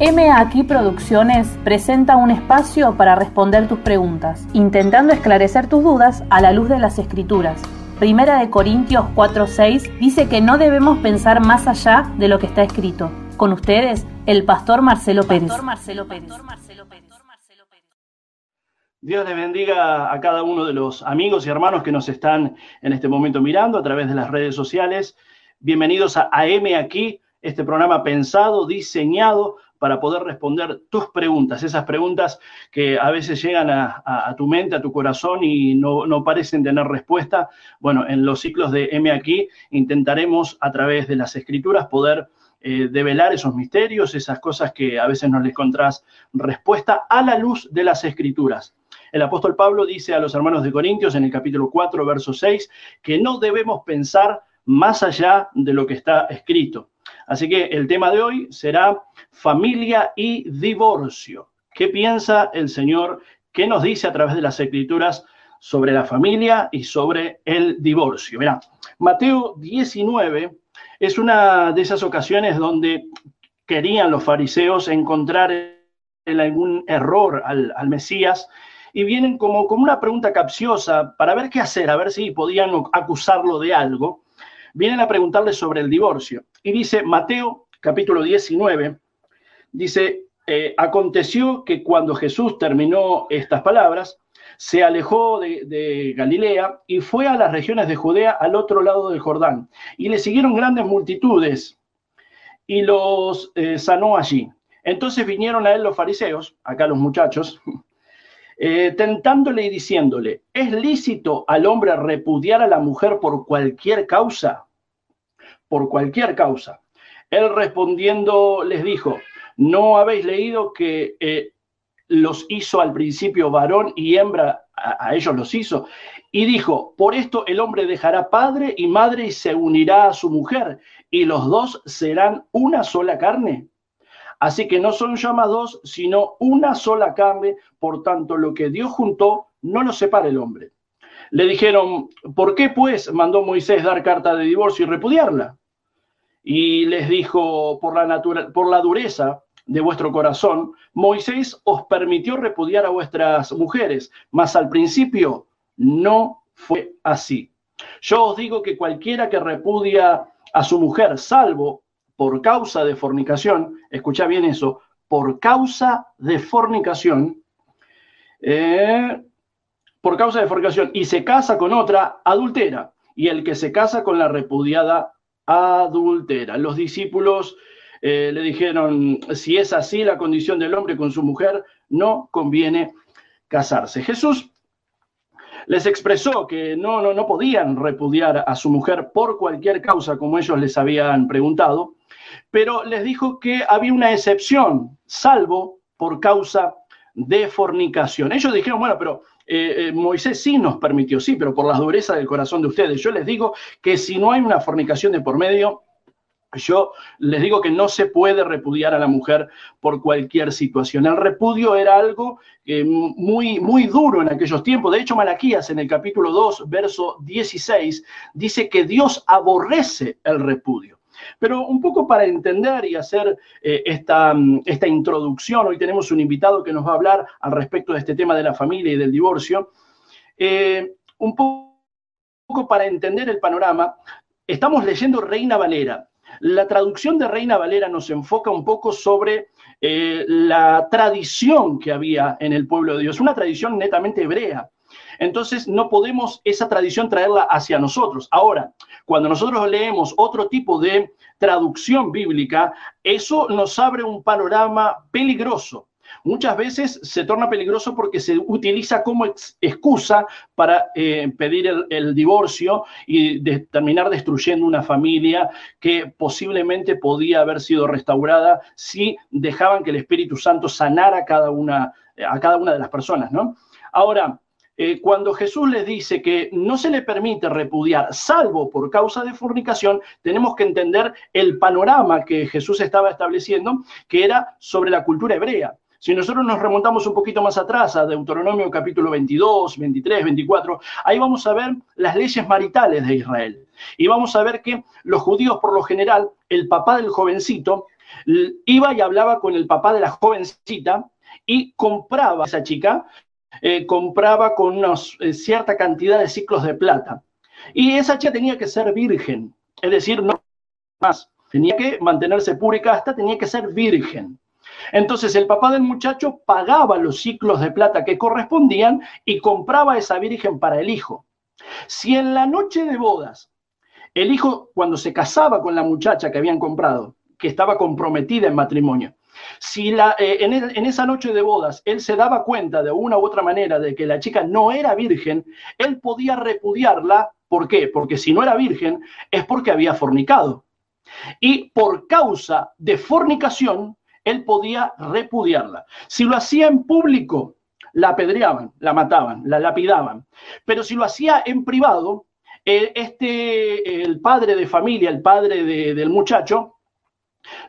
M Aquí Producciones presenta un espacio para responder tus preguntas, intentando esclarecer tus dudas a la luz de las escrituras. Primera de Corintios 4:6 dice que no debemos pensar más allá de lo que está escrito. Con ustedes, el pastor Marcelo Pérez. Dios les bendiga a cada uno de los amigos y hermanos que nos están en este momento mirando a través de las redes sociales. Bienvenidos a AM Aquí, este programa pensado, diseñado para poder responder tus preguntas, esas preguntas que a veces llegan a, tu mente, a tu corazón y no, parecen tener respuesta. Bueno, en los ciclos de M aquí intentaremos a través de las escrituras poder eh, develar esos misterios, esas cosas que a veces no les encontrás respuesta a la luz de las escrituras. El apóstol Pablo dice a los hermanos de Corintios en el capítulo 4, verso 6, que no debemos pensar más allá de lo que está escrito. Así que el tema de hoy será familia y divorcio. ¿Qué piensa el Señor? ¿Qué nos dice a través de las escrituras sobre la familia y sobre el divorcio? Mira, Mateo 19 es una de esas ocasiones donde querían los fariseos encontrar algún error al, Mesías y vienen como, como una pregunta capciosa para ver qué hacer, a ver si podían acusarlo de algo vienen a preguntarle sobre el divorcio. Y dice Mateo capítulo 19, dice, eh, aconteció que cuando Jesús terminó estas palabras, se alejó de, Galilea y fue a las regiones de Judea al otro lado del Jordán. Y le siguieron grandes multitudes y los eh, sanó allí. Entonces vinieron a él los fariseos, acá los muchachos, eh, tentándole y diciéndole, ¿es lícito al hombre repudiar a la mujer por cualquier causa? por cualquier causa. Él respondiendo les dijo, ¿no habéis leído que eh, los hizo al principio varón y hembra, a, ellos los hizo? Y dijo, por esto el hombre dejará padre y madre y se unirá a su mujer, y los dos serán una sola carne. Así que no son llamados, sino una sola carne, por tanto lo que Dios juntó, no lo separa el hombre. Le dijeron, ¿por qué pues mandó Moisés dar carta de divorcio y repudiarla? Y les dijo, por la, por la dureza de vuestro corazón, Moisés os permitió repudiar a vuestras mujeres, mas al principio no fue así. Yo os digo que cualquiera que repudia a su mujer, salvo por causa de fornicación, escucha bien eso, por causa de fornicación, eh, por causa de fornicación y se casa con otra, adultera. Y el que se casa con la repudiada, adultera. Los discípulos eh, le dijeron, si es así la condición del hombre con su mujer, no conviene casarse. Jesús les expresó que no, no, no podían repudiar a su mujer por cualquier causa, como ellos les habían preguntado, pero les dijo que había una excepción, salvo por causa de fornicación. Ellos dijeron, bueno, pero eh, eh, Moisés sí nos permitió, sí, pero por la dureza del corazón de ustedes. Yo les digo que si no hay una fornicación de por medio, yo les digo que no se puede repudiar a la mujer por cualquier situación. El repudio era algo eh, muy, muy duro en aquellos tiempos. De hecho, Malaquías en el capítulo 2, verso 16, dice que Dios aborrece el repudio. Pero un poco para entender y hacer eh, esta, mm, esta introducción, hoy tenemos un invitado que nos va a hablar al respecto de este tema de la familia y del divorcio. Eh, un poco para entender el panorama, estamos leyendo Reina Valera. La traducción de Reina Valera nos enfoca un poco sobre eh, la tradición que había en el pueblo de Dios, una tradición netamente hebrea. Entonces no podemos esa tradición traerla hacia nosotros. Ahora, cuando nosotros leemos otro tipo de traducción bíblica, eso nos abre un panorama peligroso. Muchas veces se torna peligroso porque se utiliza como excusa para eh, pedir el, divorcio y terminar destruyendo una familia que posiblemente podía haber sido restaurada si dejaban que el Espíritu Santo sanara a cada una, a cada una de las personas, ¿no? Ahora, eh, cuando Jesús les dice que no se le permite repudiar, salvo por causa de fornicación, tenemos que entender el panorama que Jesús estaba estableciendo, que era sobre la cultura hebrea. Si nosotros nos remontamos un poquito más atrás a Deuteronomio capítulo 22, 23, 24, ahí vamos a ver las leyes maritales de Israel. Y vamos a ver que los judíos, por lo general, el papá del jovencito iba y hablaba con el papá de la jovencita y compraba, esa chica, eh, compraba con una eh, cierta cantidad de ciclos de plata. Y esa chica tenía que ser virgen, es decir, no más, tenía que mantenerse pura y casta, tenía que ser virgen. Entonces el papá del muchacho pagaba los ciclos de plata que correspondían y compraba esa virgen para el hijo. Si en la noche de bodas el hijo, cuando se casaba con la muchacha que habían comprado, que estaba comprometida en matrimonio, si eh, en, en, esa noche de bodas él se daba cuenta de una u otra manera de que la chica no era virgen, él podía repudiarla. ¿Por qué? Porque si no era virgen es porque había fornicado. Y por causa de fornicación, él podía repudiarla. Si lo hacía en público, la apedreaban, la mataban, la lapidaban. Pero si lo hacía en privado, eh, este, el padre de familia, el padre del muchacho,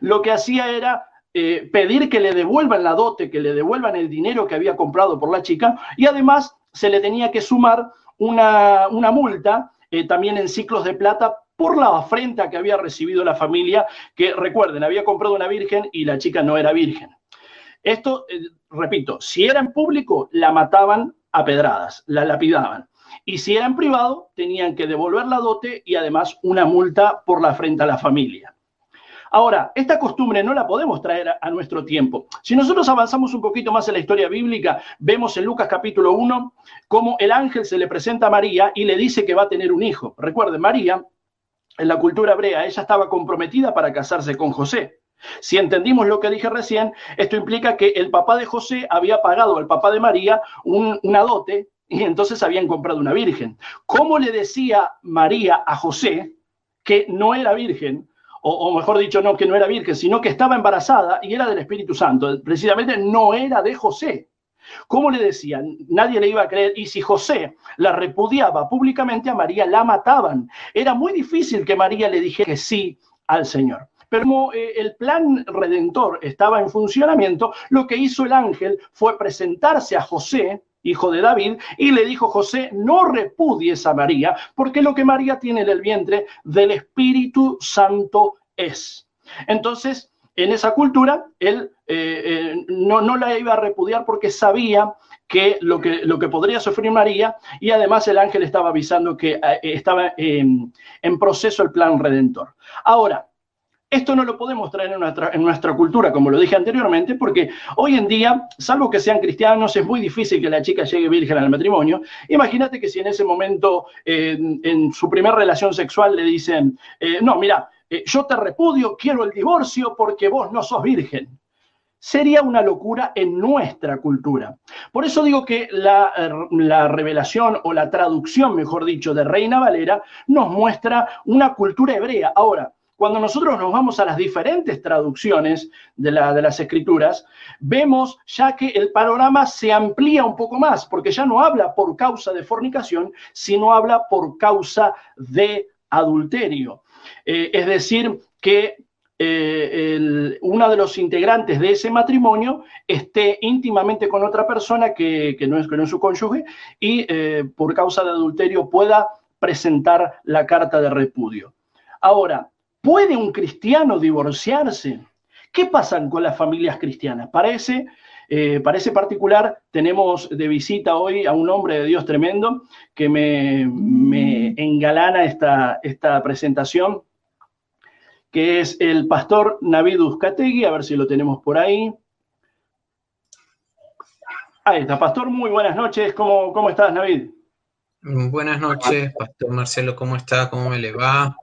lo que hacía era eh, pedir que le devuelvan la dote, que le devuelvan el dinero que había comprado por la chica y además se le tenía que sumar una, multa eh, también en ciclos de plata por la afrenta que había recibido la familia, que recuerden, había comprado una virgen y la chica no era virgen. Esto, eh, repito, si era en público, la mataban a pedradas, la lapidaban. Y si era en privado, tenían que devolver la dote y además una multa por la afrenta a la familia. Ahora, esta costumbre no la podemos traer a, nuestro tiempo. Si nosotros avanzamos un poquito más en la historia bíblica, vemos en Lucas capítulo 1 cómo el ángel se le presenta a María y le dice que va a tener un hijo. Recuerden, María en la cultura hebrea, ella estaba comprometida para casarse con José. Si entendimos lo que dije recién, esto implica que el papá de José había pagado al papá de María una dote y entonces habían comprado una virgen. ¿Cómo le decía María a José que no era virgen? O, mejor dicho, no que no era virgen, sino que estaba embarazada y era del Espíritu Santo. Precisamente no era de José. ¿Cómo le decían? Nadie le iba a creer. Y si José la repudiaba públicamente a María, la mataban. Era muy difícil que María le dijera que sí al Señor. Pero como eh, el plan redentor estaba en funcionamiento, lo que hizo el ángel fue presentarse a José, hijo de David, y le dijo, José, no repudies a María, porque lo que María tiene en el vientre del Espíritu Santo es. Entonces, en esa cultura, él eh, eh, no, no, la iba a repudiar porque sabía que lo, que lo que podría sufrir María y además el ángel estaba avisando que eh, estaba en proceso el plan redentor. Ahora, esto no lo podemos traer en nuestra, en nuestra, cultura, como lo dije anteriormente, porque hoy en día, salvo que sean cristianos, es muy difícil que la chica llegue virgen al matrimonio. Imagínate que si en ese momento, en su primera relación sexual, le dicen, no, mira, eh, yo te repudio, quiero el divorcio porque vos no sos virgen. Sería una locura en nuestra cultura. Por eso digo que la, la, revelación o la traducción, mejor dicho, de Reina Valera nos muestra una cultura hebrea. Ahora, cuando nosotros nos vamos a las diferentes traducciones de, las escrituras, vemos ya que el panorama se amplía un poco más, porque ya no habla por causa de fornicación, sino habla por causa de adulterio. Eh, es decir, que eh, uno de los integrantes de ese matrimonio esté íntimamente con otra persona que, no, es, su cónyuge y eh, por causa de adulterio pueda presentar la carta de repudio. Ahora, ¿puede un cristiano divorciarse? ¿Qué pasa con las familias cristianas? Parece, parece particular, tenemos de visita hoy a un hombre de Dios tremendo que me, me engalana esta, esta presentación que es el pastor Navid Uzcategui, a ver si lo tenemos por ahí. Ahí está, pastor, muy buenas noches, ¿cómo, cómo estás, Navid? Buenas noches, pastor Marcelo, ¿cómo está? ¿Cómo me le va?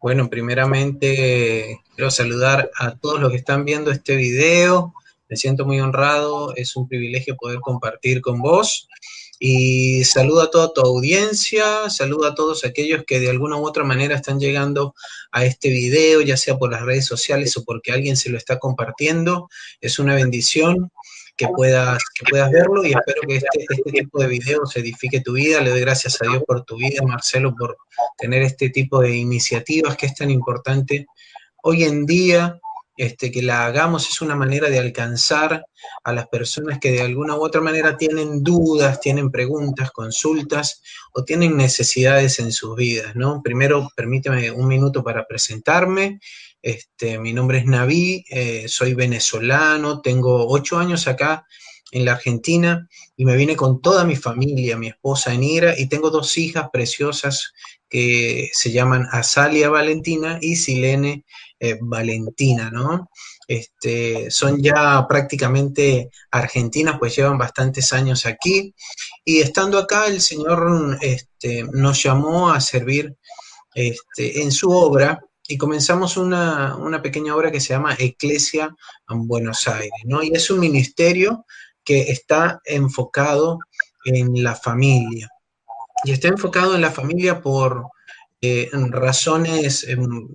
Bueno, primeramente quiero saludar a todos los que están viendo este video. Me siento muy honrado, es un privilegio poder compartir con vos. Y saludo a toda tu audiencia, saludo a todos aquellos que de alguna u otra manera están llegando a este video, ya sea por las redes sociales o porque alguien se lo está compartiendo. Es una bendición que puedas, que puedas verlo y espero que este, este tipo de videos edifique tu vida. Le doy gracias a Dios por tu vida, Marcelo, por tener este tipo de iniciativas que es tan importante hoy en día este, que la hagamos es una manera de alcanzar a las personas que de alguna u otra manera tienen dudas, tienen preguntas, consultas o tienen necesidades en sus vidas, ¿no? Primero, permíteme un minuto para presentarme. Este, mi nombre es Naví, eh, soy venezolano, tengo ocho años acá en la Argentina y me vine con toda mi familia, mi esposa Enira y tengo dos hijas preciosas que se llaman Azalia Valentina y Silene eh, Valentina, ¿no? Este, son ya prácticamente argentinas, pues llevan bastantes años aquí. Y estando acá, el Señor este, nos llamó a servir este, en su obra y comenzamos una, una, pequeña obra que se llama Eclesia en Buenos Aires, ¿no? Y es un ministerio que está enfocado en la familia. Y está enfocado en la familia por eh, razones em,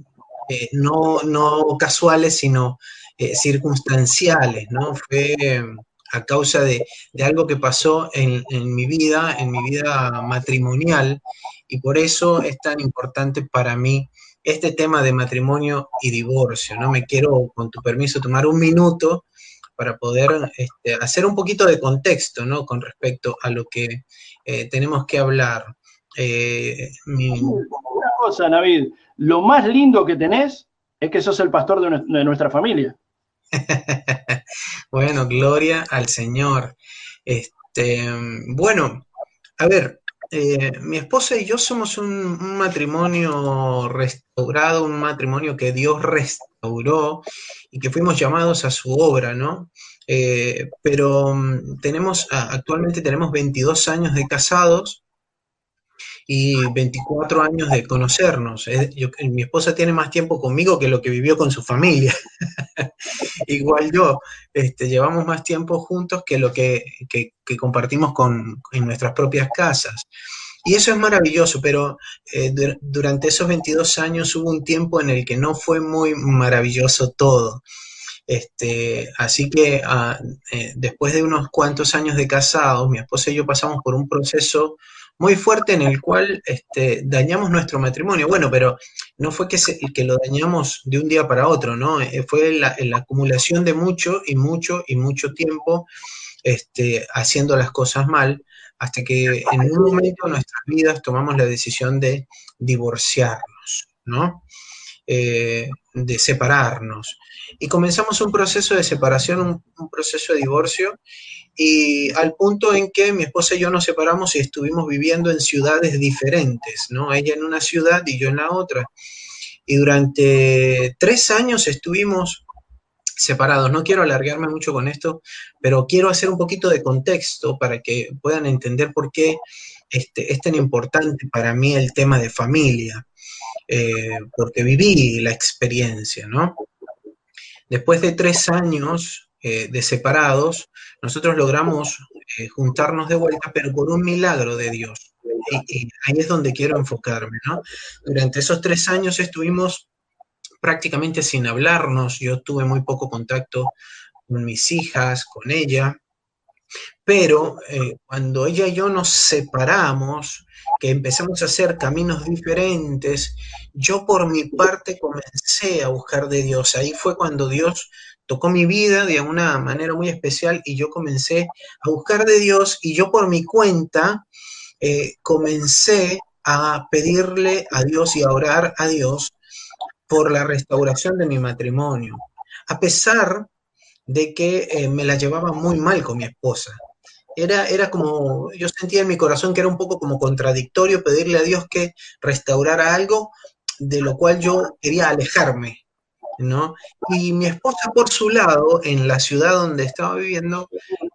eh, no, no, casuales, sino eh, circunstanciales, ¿no? Fue em, a causa de, de, algo que pasó en, en, mi vida, en mi vida matrimonial, y por eso es tan importante para mí este tema de matrimonio y divorcio, ¿no? Me quiero, con tu permiso, tomar un minuto para poder este, hacer un poquito de contexto, ¿no? Con respecto a lo que eh, tenemos que hablar. Cosa, lo más lindo que tenés es que sos el pastor de, nuestra familia. bueno, gloria al Señor. Este, bueno, a ver, eh, mi esposa y yo somos un, matrimonio restaurado, un matrimonio que Dios restauró y que fuimos llamados a su obra, ¿no? Eh, pero mm, tenemos, actualmente tenemos 22 años de casados y 24 años de conocernos. mi esposa tiene más tiempo conmigo que lo que vivió con su familia. Igual yo, este, llevamos más tiempo juntos que lo que, compartimos con, en nuestras propias casas. Y eso es maravilloso, pero eh, durante esos 22 años hubo un tiempo en el que no fue muy maravilloso todo. Este, así que ah, eh, después de unos cuantos años de casados, mi esposa y yo pasamos por un proceso muy fuerte en el cual este, dañamos nuestro matrimonio. Bueno, pero no fue que, que lo dañamos de un día para otro, ¿no? Eh, fue la, acumulación de mucho y mucho y mucho tiempo este, haciendo las cosas mal, hasta que en un momento de nuestras vidas tomamos la decisión de divorciarnos, ¿no? Eh, de separarnos. Y comenzamos un proceso de separación, un proceso de divorcio, y al punto en que mi esposa y yo nos separamos y estuvimos viviendo en ciudades diferentes, ¿no? Ella en una ciudad y yo en la otra. Y durante tres años estuvimos separados. No quiero alargarme mucho con esto, pero quiero hacer un poquito de contexto para que puedan entender por qué este, es tan importante para mí el tema de familia, eh, porque viví la experiencia, ¿no? Después de tres años eh, de separados, nosotros logramos eh, juntarnos de vuelta, pero por un milagro de Dios. Y, ahí es donde quiero enfocarme, ¿no? Durante esos tres años estuvimos prácticamente sin hablarnos, yo tuve muy poco contacto con mis hijas, con ella, pero eh, cuando ella y yo nos separamos, que empezamos a hacer caminos diferentes, yo por mi parte comencé a buscar de Dios. Ahí fue cuando Dios tocó mi vida de una manera muy especial y yo comencé a buscar de Dios y yo por mi cuenta eh, comencé a pedirle a Dios y a orar a Dios por la restauración de mi matrimonio, a pesar de que eh, me la llevaba muy mal con mi esposa. Era, era como, yo sentía en mi corazón que era un poco como contradictorio pedirle a Dios que restaurara algo de lo cual yo quería alejarme. Y mi esposa, por su lado, en la ciudad donde estaba viviendo,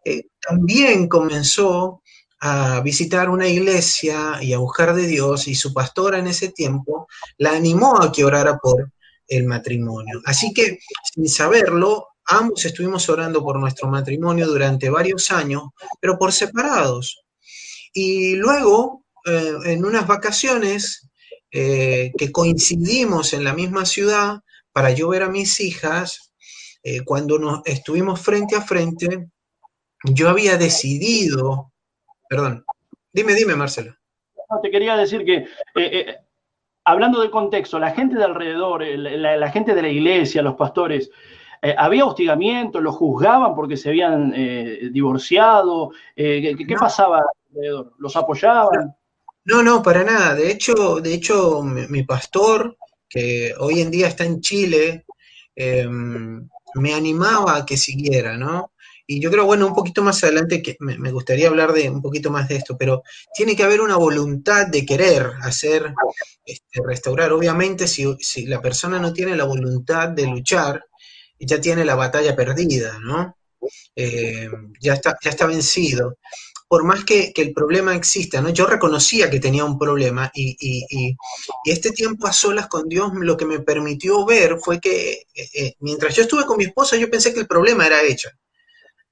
eh, también comenzó a visitar una iglesia y a buscar de Dios, y su pastora en ese tiempo la animó a que orara por el matrimonio. Así que, sin saberlo, ambos estuvimos orando por nuestro matrimonio durante varios años, pero por separados. Y luego, eh, en unas vacaciones eh, que coincidimos en la misma ciudad, para yo ver a mis hijas, eh, cuando nos estuvimos frente a frente, yo había decidido, perdón, dime, dime, Marcelo. No, te quería decir que eh, eh, hablando del contexto, la gente de alrededor, la, gente de la iglesia, los pastores, ¿había hostigamiento? ¿Los juzgaban porque se habían divorciado? ¿qué, pasaba alrededor? ¿Los apoyaban? No, no, para nada. De hecho, de hecho mi, pastor, que hoy en día está en Chile, em, me animaba a que siguiera, ¿no? Y yo creo, bueno, un poquito más adelante que me, gustaría hablar de un poquito más de esto, pero tiene que haber una voluntad de querer hacer, este, restaurar. Obviamente, si, si, la persona no tiene la voluntad de luchar, ya tiene la batalla perdida, ¿no? Eh, ya, está, ya está vencido. Por más que, el problema exista, ¿no? Yo reconocía que tenía un problema y, y, este tiempo a solas con Dios lo que me permitió ver fue que eh, eh, mientras yo estuve con mi esposa, yo pensé que el problema era hecho.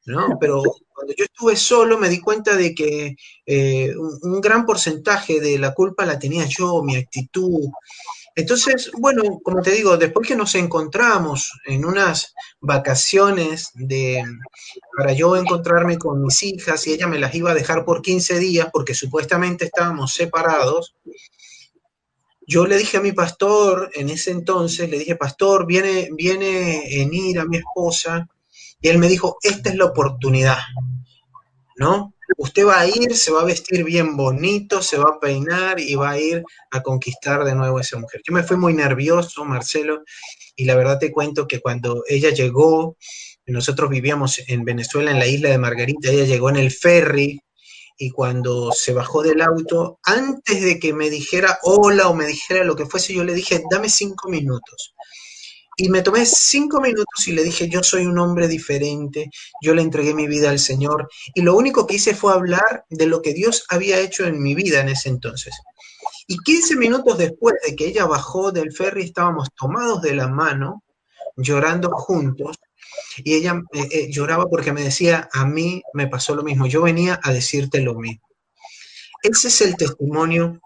¿no? Pero cuando yo estuve solo me di cuenta de que eh, un, gran porcentaje de la culpa la tenía yo, mi actitud. Entonces, bueno, como te digo, después que nos encontramos en unas vacaciones de, para yo encontrarme con mis hijas y ella me las iba a dejar por 15 días porque supuestamente estábamos separados, yo le dije a mi pastor en ese entonces, le dije, pastor, viene, viene en ir a mi esposa y él me dijo, esta es la oportunidad, ¿no? Usted va a ir, se va a vestir bien bonito, se va a peinar y va a ir a conquistar de nuevo a esa mujer. Yo me fui muy nervioso, Marcelo, y la verdad te cuento que cuando ella llegó, nosotros vivíamos en Venezuela, en la isla de Margarita, ella llegó en el ferry y cuando se bajó del auto, antes de que me dijera hola o me dijera lo que fuese, yo le dije, dame cinco minutos. Y me tomé cinco minutos y le dije, yo soy un hombre diferente, yo le entregué mi vida al Señor. Y lo único que hice fue hablar de lo que Dios había hecho en mi vida en ese entonces. Y 15 minutos después de que ella bajó del ferry, estábamos tomados de la mano, llorando juntos. Y ella eh, eh, lloraba porque me decía, a mí me pasó lo mismo, yo venía a decirte lo mismo. Ese es el testimonio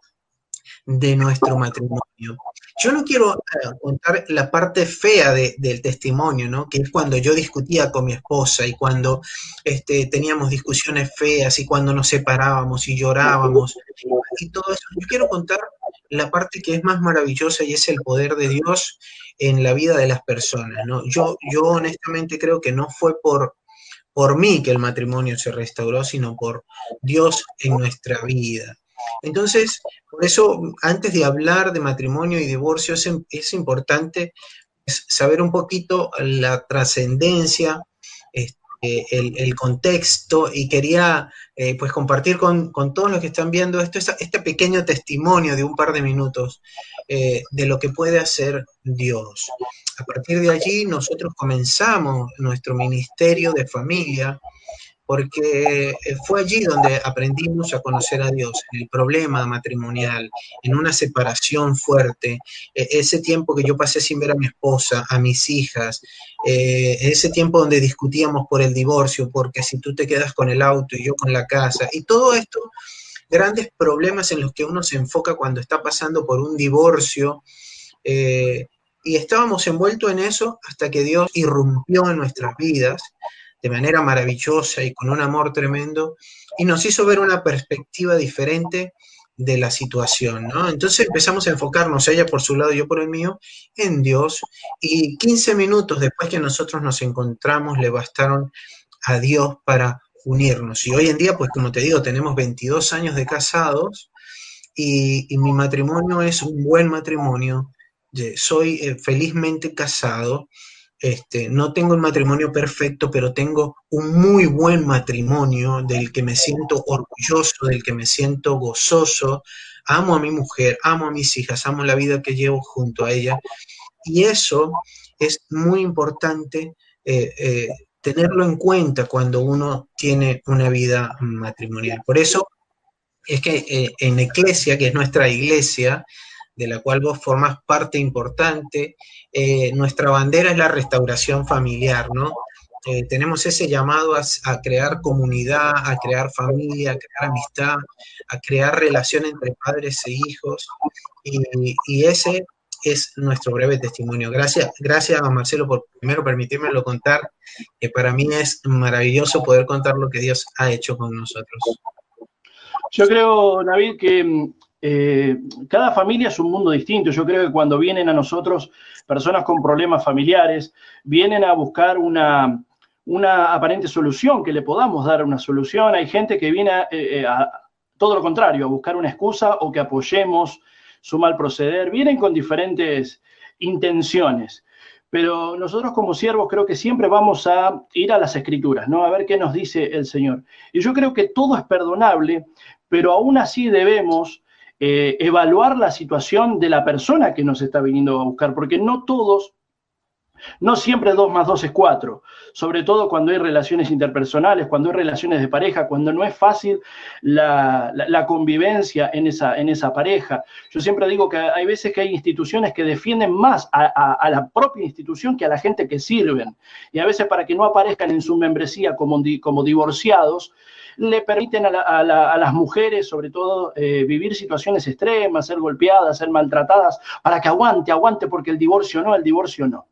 de nuestro matrimonio. Yo no quiero eh, contar la parte fea del testimonio, ¿no? Que es cuando yo discutía con mi esposa y cuando este, teníamos discusiones feas y cuando nos separábamos y llorábamos y todo eso. Yo quiero contar la parte que es más maravillosa y es el poder de Dios en la vida de las personas, ¿no? Yo, yo honestamente creo que no fue por, por mí que el matrimonio se restauró, sino por Dios en nuestra vida. Entonces, por eso, antes de hablar de matrimonio y divorcio, es, importante pues, saber un poquito la trascendencia, este, el, contexto, y quería eh, pues compartir con, todos los que están viendo esto, este pequeño testimonio de un par de minutos eh, de lo que puede hacer Dios. A partir de allí, nosotros comenzamos nuestro ministerio de familia porque eh, fue allí donde aprendimos a conocer a Dios, en el problema matrimonial, en una separación fuerte, e, ese tiempo que yo pasé sin ver a mi esposa, a mis hijas, eh, ese tiempo donde discutíamos por el divorcio, porque si tú te quedas con el auto y yo con la casa, y todo esto, grandes problemas en los que uno se enfoca cuando está pasando por un divorcio. Eh, y estábamos envueltos en eso hasta que Dios irrumpió en nuestras vidas de manera maravillosa y con un amor tremendo, y nos hizo ver una perspectiva diferente de la situación, ¿no? Entonces empezamos a enfocarnos, ella por su lado, yo por el mío, en Dios, y 15 minutos después que nosotros nos encontramos, le bastaron a Dios para unirnos. Y hoy en día, pues como te digo, tenemos 22 años de casados y, mi matrimonio es un buen matrimonio. Soy eh, felizmente casado este, no tengo el matrimonio perfecto, pero tengo un muy buen matrimonio del que me siento orgulloso, del que me siento gozoso. Amo a mi mujer, amo a mis hijas, amo la vida que llevo junto a ella. Y eso es muy importante eh, eh, tenerlo en cuenta cuando uno tiene una vida matrimonial. Por eso es que eh, en Eclesia, que es nuestra iglesia, de la cual vos formas parte importante. Eh, nuestra bandera es la restauración familiar, ¿no? Eh, tenemos ese llamado a, crear comunidad, a crear familia, a crear amistad, a crear relación entre padres e hijos. Y, ese es nuestro breve testimonio. Gracias, gracias a Marcelo por primero permitírmelo contar, que para mí es maravilloso poder contar lo que Dios ha hecho con nosotros. Yo creo, David, que eh, cada familia es un mundo distinto. Yo creo que cuando vienen a nosotros personas con problemas familiares, vienen a buscar una, una aparente solución, que le podamos dar una solución. Hay gente que viene eh, a, todo lo contrario, a buscar una excusa o que apoyemos su mal proceder. Vienen con diferentes intenciones. Pero nosotros como siervos creo que siempre vamos a ir a las escrituras, ¿no? A ver qué nos dice el Señor. Y yo creo que todo es perdonable, pero aún así debemos eh, evaluar la situación de la persona que nos está viniendo a buscar, porque no todos no siempre 2 más 2 es 4, sobre todo cuando hay relaciones interpersonales, cuando hay relaciones de pareja, cuando no es fácil la, convivencia en esa, pareja. Yo siempre digo que hay veces que hay instituciones que defienden más a, la propia institución que a la gente que sirven. Y a veces para que no aparezcan en su membresía como divorciados, le permiten a, las mujeres, sobre todo, eh, vivir situaciones extremas, ser golpeadas, ser maltratadas, para que aguante, aguante, porque el divorcio no, el divorcio no.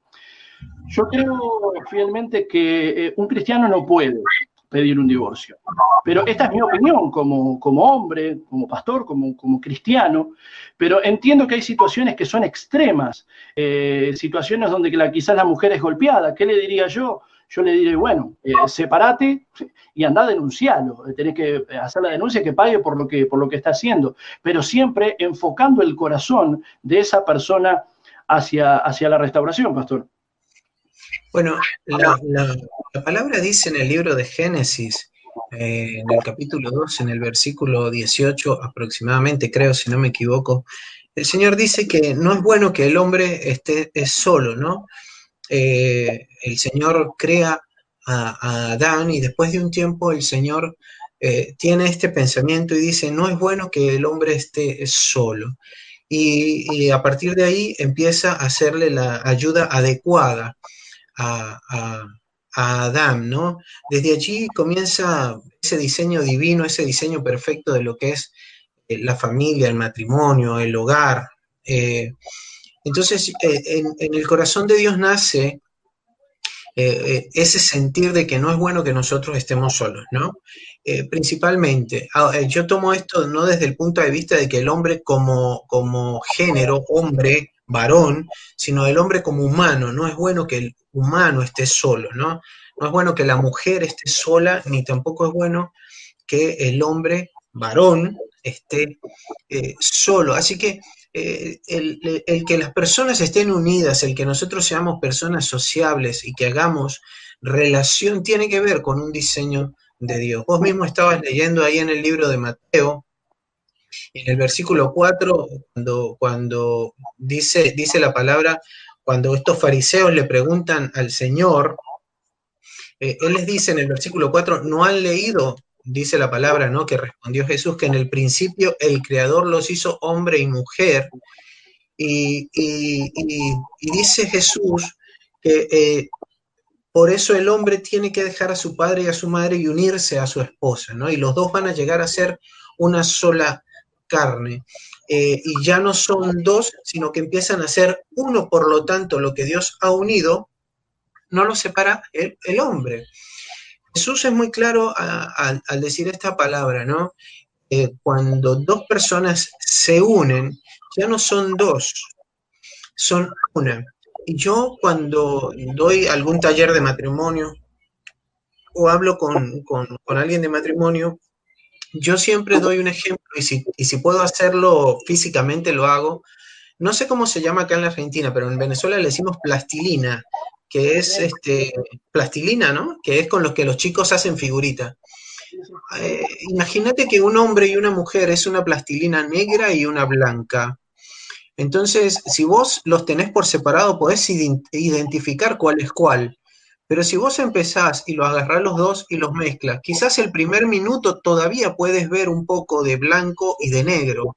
Yo creo fielmente que eh, un cristiano no puede pedir un divorcio. Pero esta es mi opinión como, hombre, como pastor, como, como cristiano. Pero entiendo que hay situaciones que son extremas, eh, situaciones donde la, quizás la mujer es golpeada. ¿Qué le diría yo? Yo le diré, bueno, eh, sepárate y anda a denunciarlo. Tenés que hacer la denuncia que pague por lo que, por lo que está haciendo. Pero siempre enfocando el corazón de esa persona hacia, hacia la restauración, pastor. Bueno, la, palabra dice en el libro de Génesis, eh, en el capítulo 2, en el versículo 18 aproximadamente, creo, si no me equivoco, el Señor dice que no es bueno que el hombre esté solo, ¿no? Eh, el Señor crea a, Adán y después de un tiempo el Señor eh, tiene este pensamiento y dice, no es bueno que el hombre esté solo. y a partir de ahí empieza a hacerle la ayuda adecuada a, Adán, ¿no? Desde allí comienza ese diseño divino, ese diseño perfecto de lo que es eh, la familia, el matrimonio, el hogar. Entonces, eh, en, el corazón de Dios nace ese sentir de que no es bueno que nosotros estemos solos, ¿no? principalmente, yo tomo esto no desde el punto de vista de que el hombre como, como género, hombre, varón, sino el hombre como humano. No es bueno que el humano esté solo, ¿no? No es bueno que la mujer esté sola, ni tampoco es bueno que el hombre varón esté eh, solo. Así que eh, el, que las personas estén unidas, el que nosotros seamos personas sociables y que hagamos relación, tiene que ver con un diseño de Dios. Vos mismo estabas leyendo ahí en el libro de Mateo, en el versículo 4, cuando, cuando dice, dice la palabra, cuando estos fariseos le preguntan al Señor, eh, Él les dice en el versículo 4, no han leído, dice la palabra, ¿no? Que respondió Jesús, que en el principio el Creador los hizo hombre y mujer. Y, dice Jesús que eh, por eso el hombre tiene que dejar a su padre y a su madre y unirse a su esposa, ¿no? Y los dos van a llegar a ser una sola carne. Eh, y ya no son dos, sino que empiezan a ser uno, por lo tanto, lo que Dios ha unido, no lo separa el, hombre. Jesús es muy claro al decir esta palabra, ¿no? Eh, cuando dos personas se unen, ya no son dos, son una. Y yo cuando doy algún taller de matrimonio o hablo con, con alguien de matrimonio, yo siempre doy un ejemplo y si, puedo hacerlo físicamente lo hago. No sé cómo se llama acá en la Argentina, pero en Venezuela le decimos plastilina, que es este, plastilina, ¿no? Que es con los que los chicos hacen figurita. Eh, imagínate que un hombre y una mujer es una plastilina negra y una blanca. Entonces, si vos los tenés por separado, podés identificar cuál es cuál. Pero si vos empezás y los agarrás los dos y los mezclas, quizás el primer minuto todavía puedes ver un poco de blanco y de negro.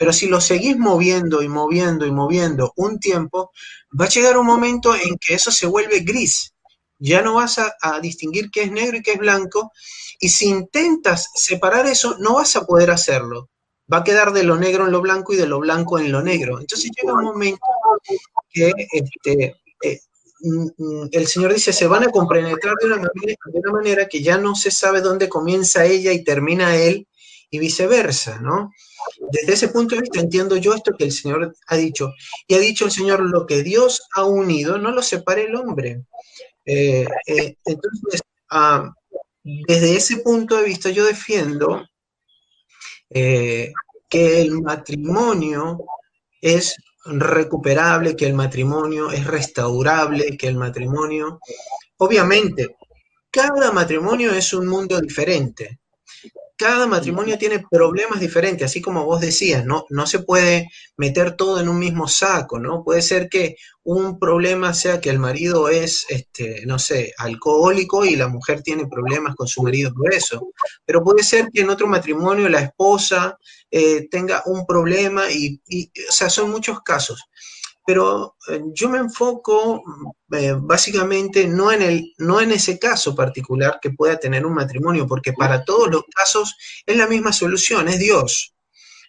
Pero si lo seguís moviendo y moviendo y moviendo un tiempo, va a llegar un momento en que eso se vuelve gris. Ya no vas a, distinguir qué es negro y qué es blanco. Y si intentas separar eso, no vas a poder hacerlo. Va a quedar de lo negro en lo blanco y de lo blanco en lo negro. Entonces llega un momento que este, eh, Mm, mm, el Señor dice, se van a compenetrar de una, manera, de una manera que ya no se sabe dónde comienza ella y termina él y viceversa, ¿no? Desde ese punto de vista entiendo yo esto que el Señor ha dicho. Y ha dicho el Señor, lo que Dios ha unido, no lo separe el hombre. Eh, eh, entonces, desde ese punto de vista yo defiendo que el matrimonio es recuperable, que el matrimonio es restaurable, que el matrimonio, obviamente, cada matrimonio es un mundo diferente. Cada matrimonio tiene problemas diferentes, así como vos decías, ¿no? No se puede meter todo en un mismo saco, ¿no? Puede ser que un problema sea que el marido es, este, no sé, alcohólico y la mujer tiene problemas con su marido por eso. Pero puede ser que en otro matrimonio la esposa eh, tenga un problema y, y, o sea, son muchos casos pero eh, yo me enfoco eh, básicamente no en, el, no en ese caso particular que pueda tener un matrimonio, porque para todos los casos es la misma solución, es Dios,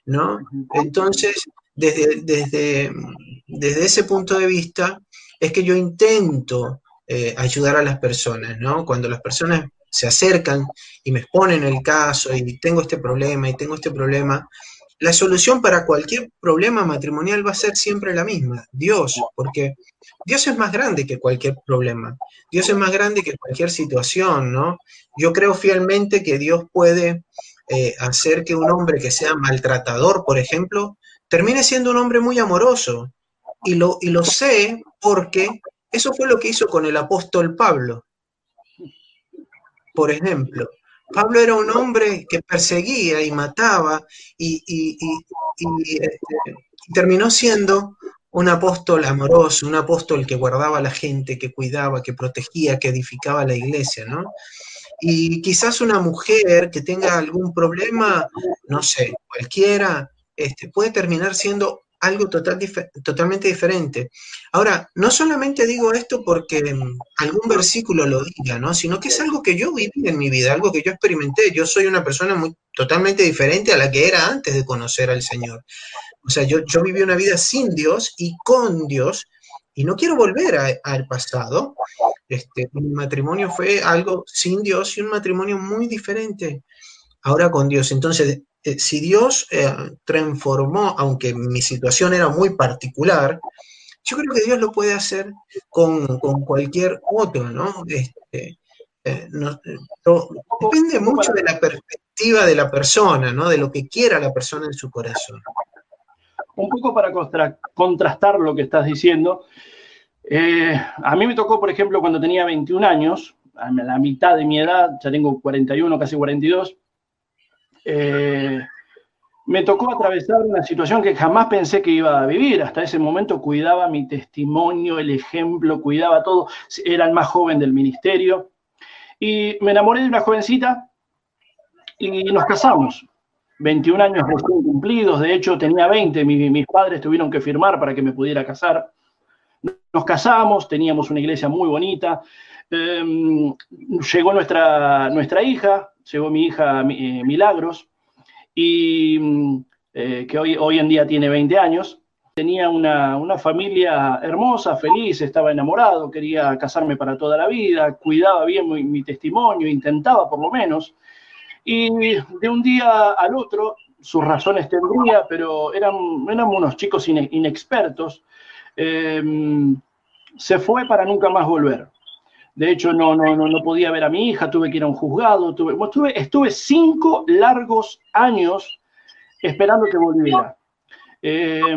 ¿no? Entonces, desde, desde, desde ese punto de vista, es que yo intento eh, ayudar a las personas, ¿no? Cuando las personas se acercan y me exponen el caso y tengo este problema y tengo este problema, la solución para cualquier problema matrimonial va a ser siempre la misma, Dios, porque Dios es más grande que cualquier problema, Dios es más grande que cualquier situación, ¿no? Yo creo fielmente que Dios puede eh, hacer que un hombre que sea maltratador, por ejemplo, termine siendo un hombre muy amoroso. Y lo, y lo sé porque eso fue lo que hizo con el apóstol Pablo. Por ejemplo, Pablo era un hombre que perseguía y mataba y, este, terminó siendo un apóstol amoroso, un apóstol que guardaba a la gente, que cuidaba, que protegía, que edificaba la iglesia, ¿no? Y quizás una mujer que tenga algún problema, no sé, cualquiera, este, puede terminar siendo algo total, totalmente diferente. Ahora, no solamente digo esto porque mm, algún versículo lo diga, ¿no? Sino que es algo que yo viví en mi vida, algo que yo experimenté. Yo soy una persona muy totalmente diferente a la que era antes de conocer al Señor. O sea, yo, yo viví una vida sin Dios y con Dios, y no quiero volver al pasado. Este, mi matrimonio fue algo sin Dios y un matrimonio muy diferente ahora con Dios. Entonces, eh, si Dios eh, transformó, aunque mi situación era muy particular, yo creo que Dios lo puede hacer con, cualquier otro, ¿no? Este, eh, depende mucho de la perspectiva de la persona, ¿no? De lo que quiera la persona en su corazón. Un poco para contrastar lo que estás diciendo, a mí me tocó, por ejemplo, cuando tenía 21 años, a la mitad de mi edad, ya tengo 41, casi 42, eh, me tocó atravesar una situación que jamás pensé que iba a vivir. Hasta ese momento cuidaba mi testimonio, el ejemplo, cuidaba todo. Era el más joven del ministerio. Y me enamoré de una jovencita y nos casamos. 21 años recién cumplidos, de hecho tenía 20, mis, padres tuvieron que firmar para que me pudiera casar. Nos casamos, teníamos una iglesia muy bonita. Em, llegó nuestra, nuestra hija, llegó mi hija eh, Milagros, y mm, eh, que hoy, hoy en día tiene 20 años. Tenía una, familia hermosa, feliz, estaba enamorado, quería casarme para toda la vida, cuidaba bien mi, testimonio, intentaba por lo menos. Y de un día al otro, sus razones tendría, pero eran, eran unos chicos inexpertos, em, se fue para nunca más volver. De hecho, no, no, no, no podía ver a mi hija, tuve que ir a un juzgado, tuve, estuve, estuve cinco largos años esperando que volviera. Eh,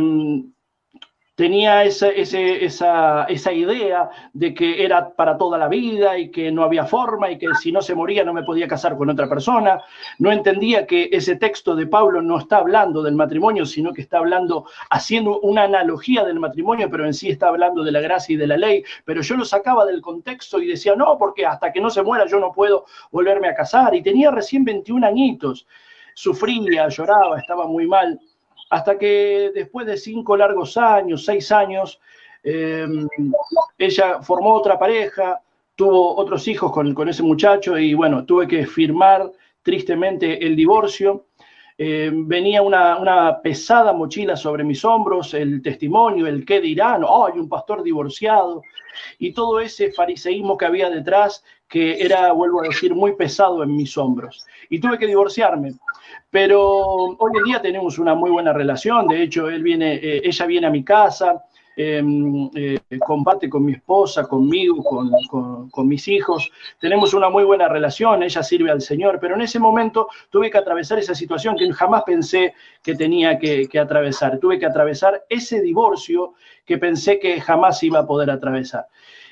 tenía esa, esa, esa, idea de que era para toda la vida y que no había forma y que si no se moría no me podía casar con otra persona. No entendía que ese texto de Pablo no está hablando del matrimonio, sino que está hablando, haciendo una analogía del matrimonio, pero en sí está hablando de la gracia y de la ley. Pero yo lo sacaba del contexto y decía, no, porque hasta que no se muera yo no puedo volverme a casar. Y tenía recién 21 añitos. Sufría, lloraba, estaba muy mal hasta que después de cinco largos años, seis años, eh, ella formó otra pareja, tuvo otros hijos con, ese muchacho y bueno, tuve que firmar tristemente el divorcio. eh, venía una, pesada mochila sobre mis hombros, el testimonio, el qué dirán, oh, hay un pastor divorciado, y todo ese fariseísmo que había detrás, que era, vuelvo a decir, muy pesado en mis hombros. Y tuve que divorciarme. Pero hoy en día tenemos una muy buena relación, de hecho, él viene, eh, ella viene a mi casa, Em, eh, combate con mi esposa, conmigo, con, mis hijos. Tenemos una muy buena relación, ella sirve al Señor, pero en ese momento tuve que atravesar esa situación que jamás pensé que tenía que, atravesar. Tuve que atravesar ese divorcio que pensé que jamás iba a poder atravesar.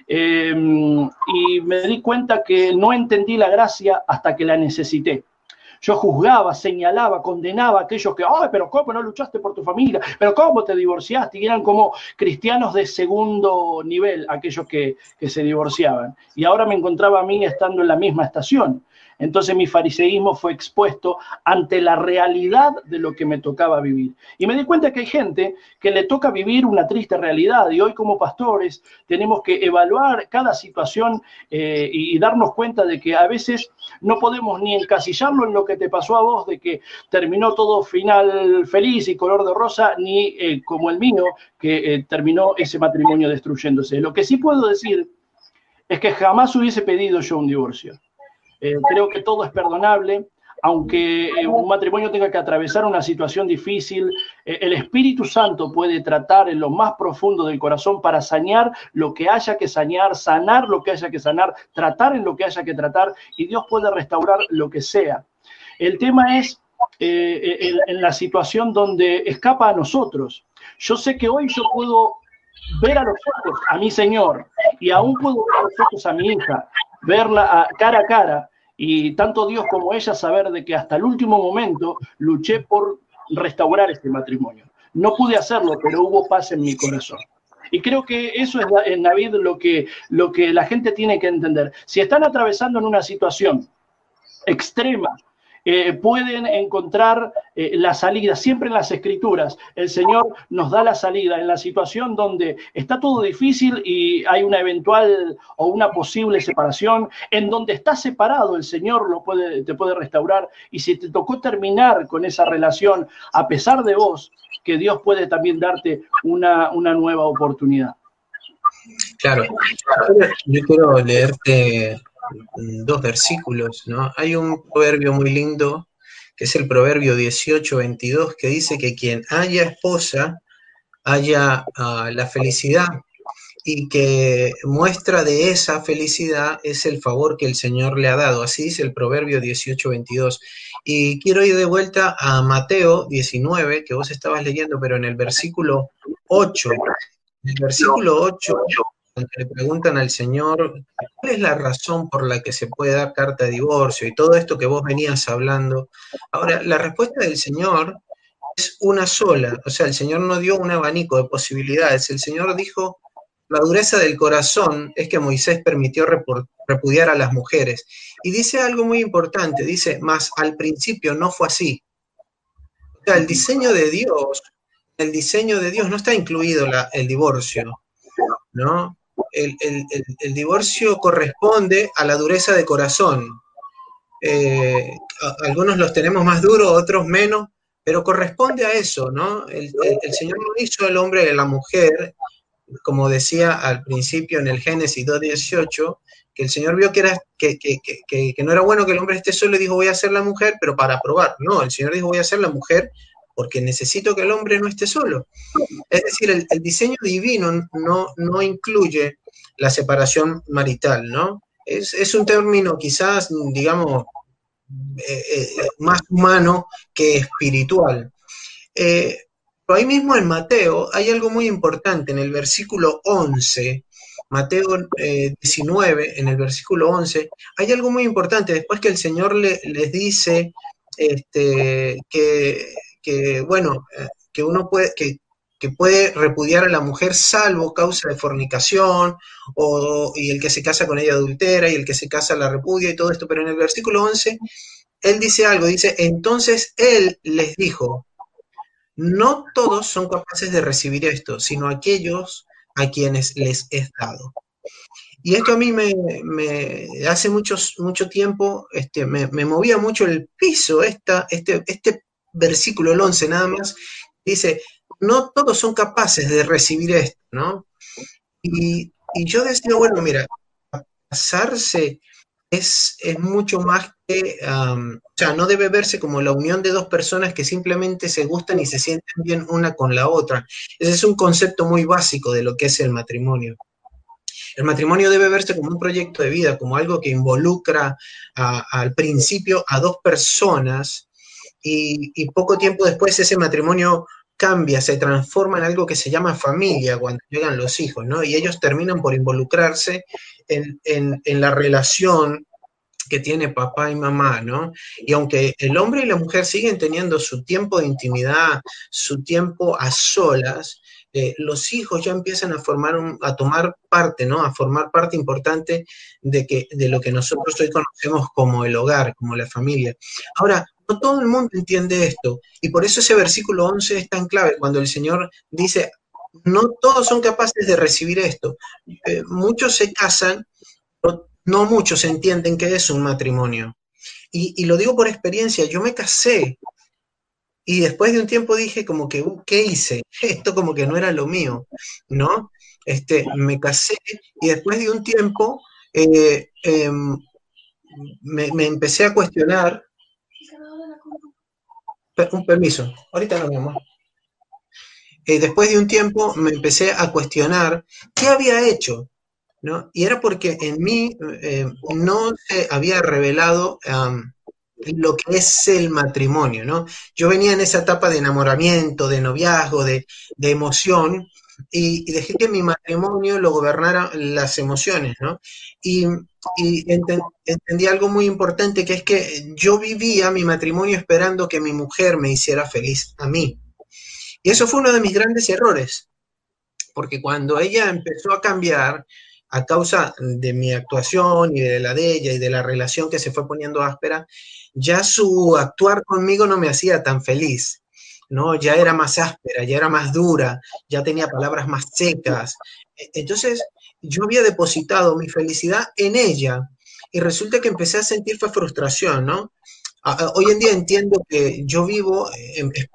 Em, y me di cuenta que no entendí la gracia hasta que la necesité. Yo juzgaba, señalaba, condenaba a aquellos que, ay, pero ¿cómo no luchaste por tu familia? ¿Pero cómo te divorciaste? Y eran como cristianos de segundo nivel, aquellos que, que se divorciaban. Y ahora me encontraba a mí estando en la misma estación. Entonces mi fariseísmo fue expuesto ante la realidad de lo que me tocaba vivir. Y me di cuenta que hay gente que le toca vivir una triste realidad y hoy como pastores tenemos que evaluar cada situación eh, y, darnos cuenta de que a veces no podemos ni encasillarlo en lo que te pasó a vos, de que terminó todo final feliz y color de rosa, ni eh, como el mío, que eh, terminó ese matrimonio destruyéndose. Lo que sí puedo decir es que jamás hubiese pedido yo un divorcio. Eh, creo que todo es perdonable, aunque eh, un matrimonio tenga que atravesar una situación difícil, eh, el Espíritu Santo puede tratar en lo más profundo del corazón para sanear lo que haya que sanear, sanar lo que haya que sanar, tratar en lo que haya que tratar, y Dios puede restaurar lo que sea. El tema es en la situación donde escapa a nosotros. Yo sé que hoy yo puedo ver a los ojos a mi Señor y aún puedo ver a los ojos a mi hija, verla cara a cara y tanto Dios como ella saber de que hasta el último momento luché por restaurar este matrimonio. No pude hacerlo, pero hubo paz en mi corazón. Y creo que eso es en David lo que, lo que la gente tiene que entender. Si están atravesando en una situación extrema, eh, pueden encontrar eh, la salida. Siempre en las escrituras el Señor nos da la salida en la situación donde está todo difícil y hay una eventual o una posible separación. En donde está separado el Señor lo puede, te puede restaurar. Y si te tocó terminar con esa relación, a pesar de vos, que Dios puede también darte una, una nueva oportunidad. Claro, yo quiero leerte dos versículos, ¿no? Hay un proverbio muy lindo, que es el proverbio 18-22, que dice que quien haya esposa, haya ah, la felicidad y que muestra de esa felicidad es el favor que el Señor le ha dado. Así dice el proverbio 18-22. Y quiero ir de vuelta a Mateo 19, que vos estabas leyendo, pero en el versículo 8. En el versículo 8 le preguntan al Señor cuál es la razón por la que se puede dar carta de divorcio y todo esto que vos venías hablando. Ahora, la respuesta del Señor es una sola, o sea, el Señor no dio un abanico de posibilidades, el Señor dijo, la dureza del corazón es que Moisés permitió repudiar a las mujeres. Y dice algo muy importante, dice, más al principio no fue así. O sea, el diseño de Dios, el diseño de Dios no está incluido el divorcio, ¿no? El, divorcio corresponde a la dureza de corazón. Eh, algunos los tenemos más duros, otros menos, pero corresponde a eso, ¿no? El, Señor no hizo el hombre de la mujer, como decía al principio en el Génesis 2.18, que el Señor vio que, era, que, que, no era bueno que el hombre esté solo y dijo voy a ser la mujer, pero para probar. No, el Señor dijo voy a ser la mujer porque necesito que el hombre no esté solo. Es decir, el, diseño divino no, no, incluye la separación marital, ¿no? Es, un término quizás, digamos, eh, eh, más humano que espiritual. Eh, pero ahí mismo en Mateo hay algo muy importante, en el versículo 11, Mateo 19, en el versículo 11, hay algo muy importante, después que el Señor le, les dice este, que que, bueno, eh, que uno puede, que, puede repudiar a la mujer salvo causa de fornicación, o, y el que se casa con ella adultera, y el que se casa la repudia y todo esto, pero en el versículo 11, él dice algo, dice, entonces él les dijo, no todos son capaces de recibir esto, sino aquellos a quienes les es dado. Y esto a mí me, hace muchos, mucho tiempo, este, me, movía mucho el piso, esta, este, este versículo, el 11 nada más, dice, no todos son capaces de recibir esto, ¿no? Y, yo decía, bueno, mira, casarse es, es mucho más que, o sea, no debe verse como la unión de dos personas que simplemente se gustan y se sienten bien una con la otra. Ese es un concepto muy básico de lo que es el matrimonio. El matrimonio debe verse como un proyecto de vida, como algo que involucra al principio a dos personas y, poco tiempo después ese matrimonio cambia, se transforma en algo que se llama familia cuando llegan los hijos, ¿no? Y ellos terminan por involucrarse en, en, la relación que tiene papá y mamá, ¿no? Y aunque el hombre y la mujer siguen teniendo su tiempo de intimidad, su tiempo a solas, eh, los hijos ya empiezan a formar, a tomar parte, ¿no? A formar parte importante de, que, de lo que nosotros hoy conocemos como el hogar, como la familia. Ahora, no todo el mundo entiende esto, y por eso ese versículo 11 es tan clave, cuando el Señor dice, no todos son capaces de recibir esto. Eh, muchos se casan, pero no muchos entienden qué es un matrimonio. Y, y, lo digo por experiencia, yo me casé y después de un tiempo dije como que, uh, ¿qué hice? Esto como que no era lo mío, ¿no? Este, me casé y después de un tiempo eh, em, me, empecé a cuestionar. Un permiso, ahorita no, mi amor. Eh, después de un tiempo me empecé a cuestionar qué había hecho, ¿no? Y era porque en mí eh, no se había revelado lo que es el matrimonio, ¿no? Yo venía en esa etapa de enamoramiento, de noviazgo, de, emoción, y, dejé que mi matrimonio lo gobernara las emociones, ¿no? Y, entendí algo muy importante, que es que yo vivía mi matrimonio esperando que mi mujer me hiciera feliz a mí. Y eso fue uno de mis grandes errores, porque cuando ella empezó a cambiar, a causa de mi actuación y de la de ella y de la relación que se fue poniendo áspera, ya su actuar conmigo no me hacía tan feliz, ¿no? Ya era más áspera, ya era más dura, ya tenía palabras más secas. E, entonces, yo había depositado mi felicidad en ella y resulta que empecé a sentir frustración, ¿no? Hoy en día entiendo que yo vivo,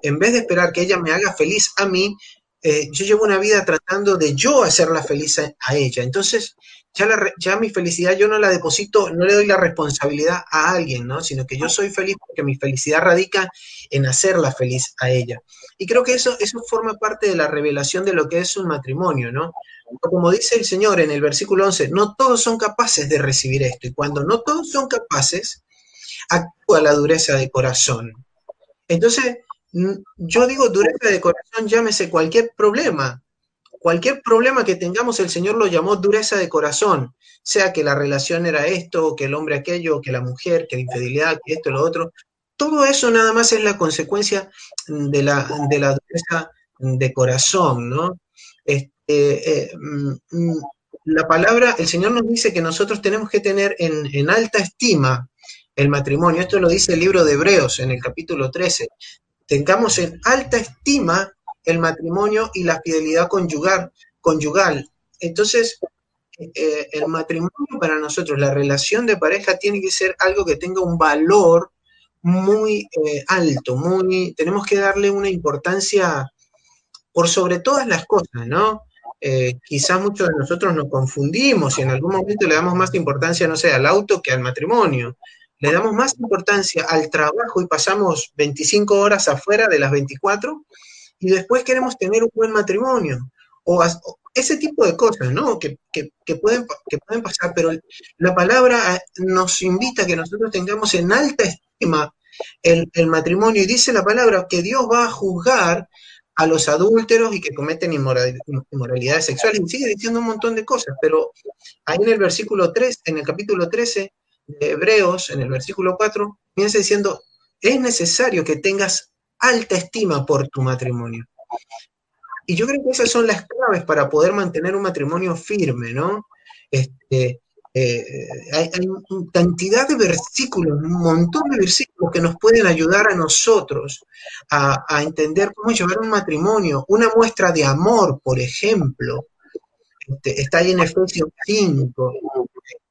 en, vez de esperar que ella me haga feliz a mí, eh, yo llevo una vida tratando de yo hacerla feliz a ella. Entonces, ya, mi felicidad yo no la deposito, no le doy la responsabilidad a alguien, ¿no? Sino que yo soy feliz porque mi felicidad radica en hacerla feliz a ella. Y creo que eso, eso forma parte de la revelación de lo que es un matrimonio, ¿no? Como dice el Señor en el versículo 11, no todos son capaces de recibir esto. Y cuando no todos son capaces, actúa la dureza de corazón. Entonces, yo digo dureza de corazón, llámese cualquier problema, Cualquier problema que tengamos, el Señor lo llamó dureza de corazón, sea que la relación era esto, que el hombre aquello, que la mujer, que la infidelidad, que esto, lo otro. Todo eso nada más es la consecuencia de la, de la dureza de corazón, ¿no? Este, eh, mm, mm, la palabra, el Señor nos dice que nosotros tenemos que tener en, en alta estima el matrimonio. Esto lo dice el libro de Hebreos en el capítulo 13. Tengamos en alta estima el matrimonio y la fidelidad conyugal. conyugal. Entonces, eh, el matrimonio para nosotros, la relación de pareja tiene que ser algo que tenga un valor muy eh, alto, muy, tenemos que darle una importancia por sobre todas las cosas, ¿no? Eh, quizás muchos de nosotros nos confundimos y en algún momento le damos más importancia, no sé, al auto que al matrimonio. Le damos más importancia al trabajo y pasamos 25 horas afuera de las 24 y después queremos tener un buen matrimonio. O, ese tipo de cosas, ¿no? Que, pueden, que pueden pasar, pero la palabra eh, nos invita a que nosotros tengamos en alta estima el, matrimonio y dice la palabra que Dios va a juzgar a los adúlteros y que cometen inmoralidades sexuales. Y sigue diciendo un montón de cosas, pero ahí en el versículo 3, en el capítulo 13 de Hebreos, en el versículo 4, piensa diciendo, es necesario que tengas alta estima por tu matrimonio. Y yo creo que esas son las claves para poder mantener un matrimonio firme, ¿no? Este, eh, hay, cantidad de versículos, un montón de versículos que nos pueden ayudar a nosotros a, entender cómo llevar un matrimonio. Una muestra de amor, por ejemplo, este, está ahí en Efesios 5,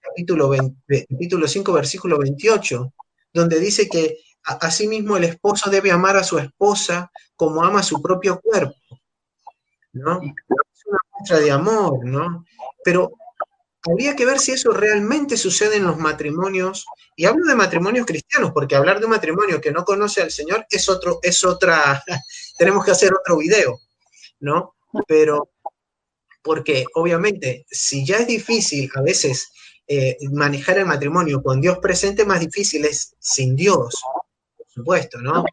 capítulo, capítulo 5, versículo 28, donde dice que asimismo el esposo debe amar a su esposa como ama a su propio cuerpo, ¿no? Es una muestra de amor, ¿no? Pero habría que ver si eso realmente sucede en los matrimonios, y hablo de matrimonios cristianos, porque hablar de un matrimonio que no conoce al Señor es otro, es otra, tenemos que hacer otro video, ¿no? Pero, porque obviamente, si ya es difícil a veces eh, manejar el matrimonio con Dios presente, más difícil es sin Dios, supuesto, ¿no?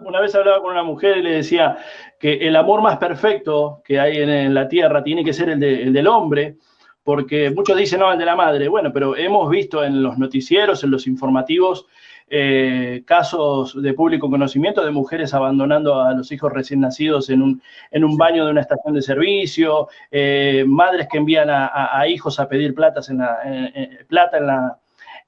Una vez hablaba con una mujer y le decía que el amor más perfecto que hay en, la tierra tiene que ser el, el del hombre, porque muchos dicen, no, el de la madre. Bueno, pero hemos visto en los noticieros, en los informativos, eh, casos de público conocimiento de mujeres abandonando a los hijos recién nacidos en un, en un baño de una estación de servicio, eh, madres que envían a, hijos a pedir platas en la, plata en la,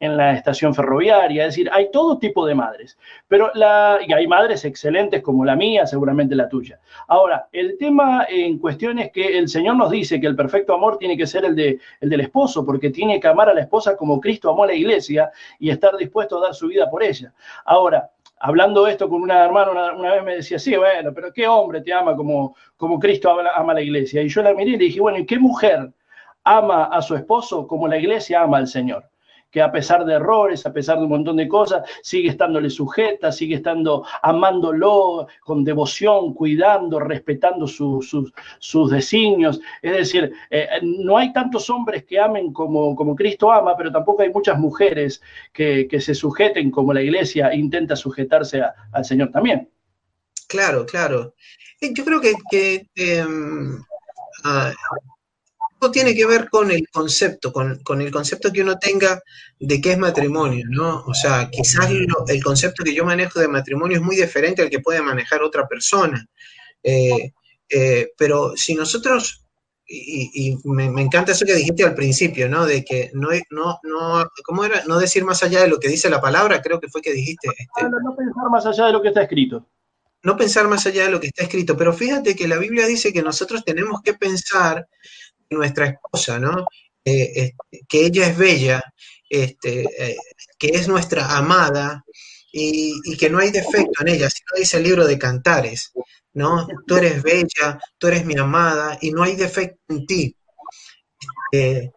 en la estación ferroviaria, es decir, hay todo tipo de madres, pero la, y hay madres excelentes como la mía, seguramente la tuya. Ahora, el tema en cuestión es que el Señor nos dice que el perfecto amor tiene que ser el, de, el del esposo, porque tiene que amar a la esposa como Cristo amó a la iglesia y estar dispuesto a dar su vida por ella. Ahora, hablando esto con una hermana, una, vez me decía, sí, bueno, pero ¿qué hombre te ama como, como Cristo ama, ama a la iglesia? Y yo la miré y le dije, bueno, ¿y qué mujer ama a su esposo como la iglesia ama al Señor? Que a pesar de errores, a pesar de un montón de cosas, sigue estándole sujeta, sigue estando amándolo con devoción, cuidando, respetando sus, sus designios. Es decir, eh, no hay tantos hombres que amen como, como Cristo ama, pero tampoco hay muchas mujeres que, se sujeten como la iglesia intenta sujetarse al Señor también. Claro, claro. Eh, yo creo que, em, ah, tiene que ver con el concepto, con, el concepto que uno tenga de qué es matrimonio, ¿no? O sea, quizás el concepto que yo manejo de matrimonio es muy diferente al que puede manejar otra persona. Eh, eh, pero si nosotros, y, me, encanta eso que dijiste al principio, ¿no? De que no, no, no, ¿cómo era? No decir más allá de lo que dice la palabra, creo que fue que dijiste. Este, no, no pensar más allá de lo que está escrito no pensar más allá de lo que está escrito, pero fíjate que la Biblia dice que nosotros tenemos que pensar nuestra esposa, ¿no? Eh, que ella es bella, este, eh, que es nuestra amada y, que no hay defecto en ella, así lo dice el libro de Cantares, ¿no? Tú eres bella, tú eres mi amada y no hay defecto en ti. Eh,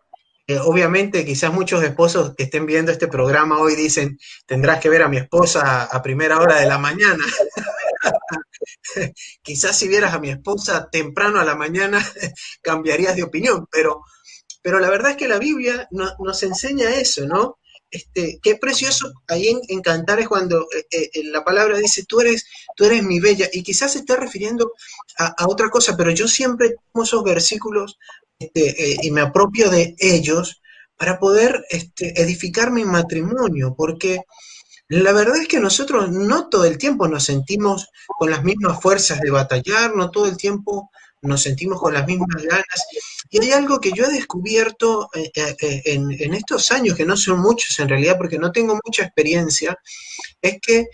obviamente, quizás muchos esposos que estén viendo este programa hoy dicen, tendrás que ver a mi esposa a primera hora de la mañana. Quizás si vieras a mi esposa temprano a la mañana cambiarías de opinión, pero, pero la verdad es que la Biblia nos enseña eso, ¿no? Este, qué precioso ahí en, en Cantares cuando eh, eh, la palabra dice, tú eres, tú eres mi bella, y quizás se está refiriendo a, otra cosa, pero yo siempre tomo esos versículos este, eh, y me apropio de ellos para poder este, edificar mi matrimonio, porque la verdad es que nosotros no todo el tiempo nos sentimos con las mismas fuerzas de batallar, no todo el tiempo nos sentimos con las mismas ganas. Y hay algo que yo he descubierto eh, eh, eh, en, estos años, que no son muchos en realidad, porque no tengo mucha experiencia, es que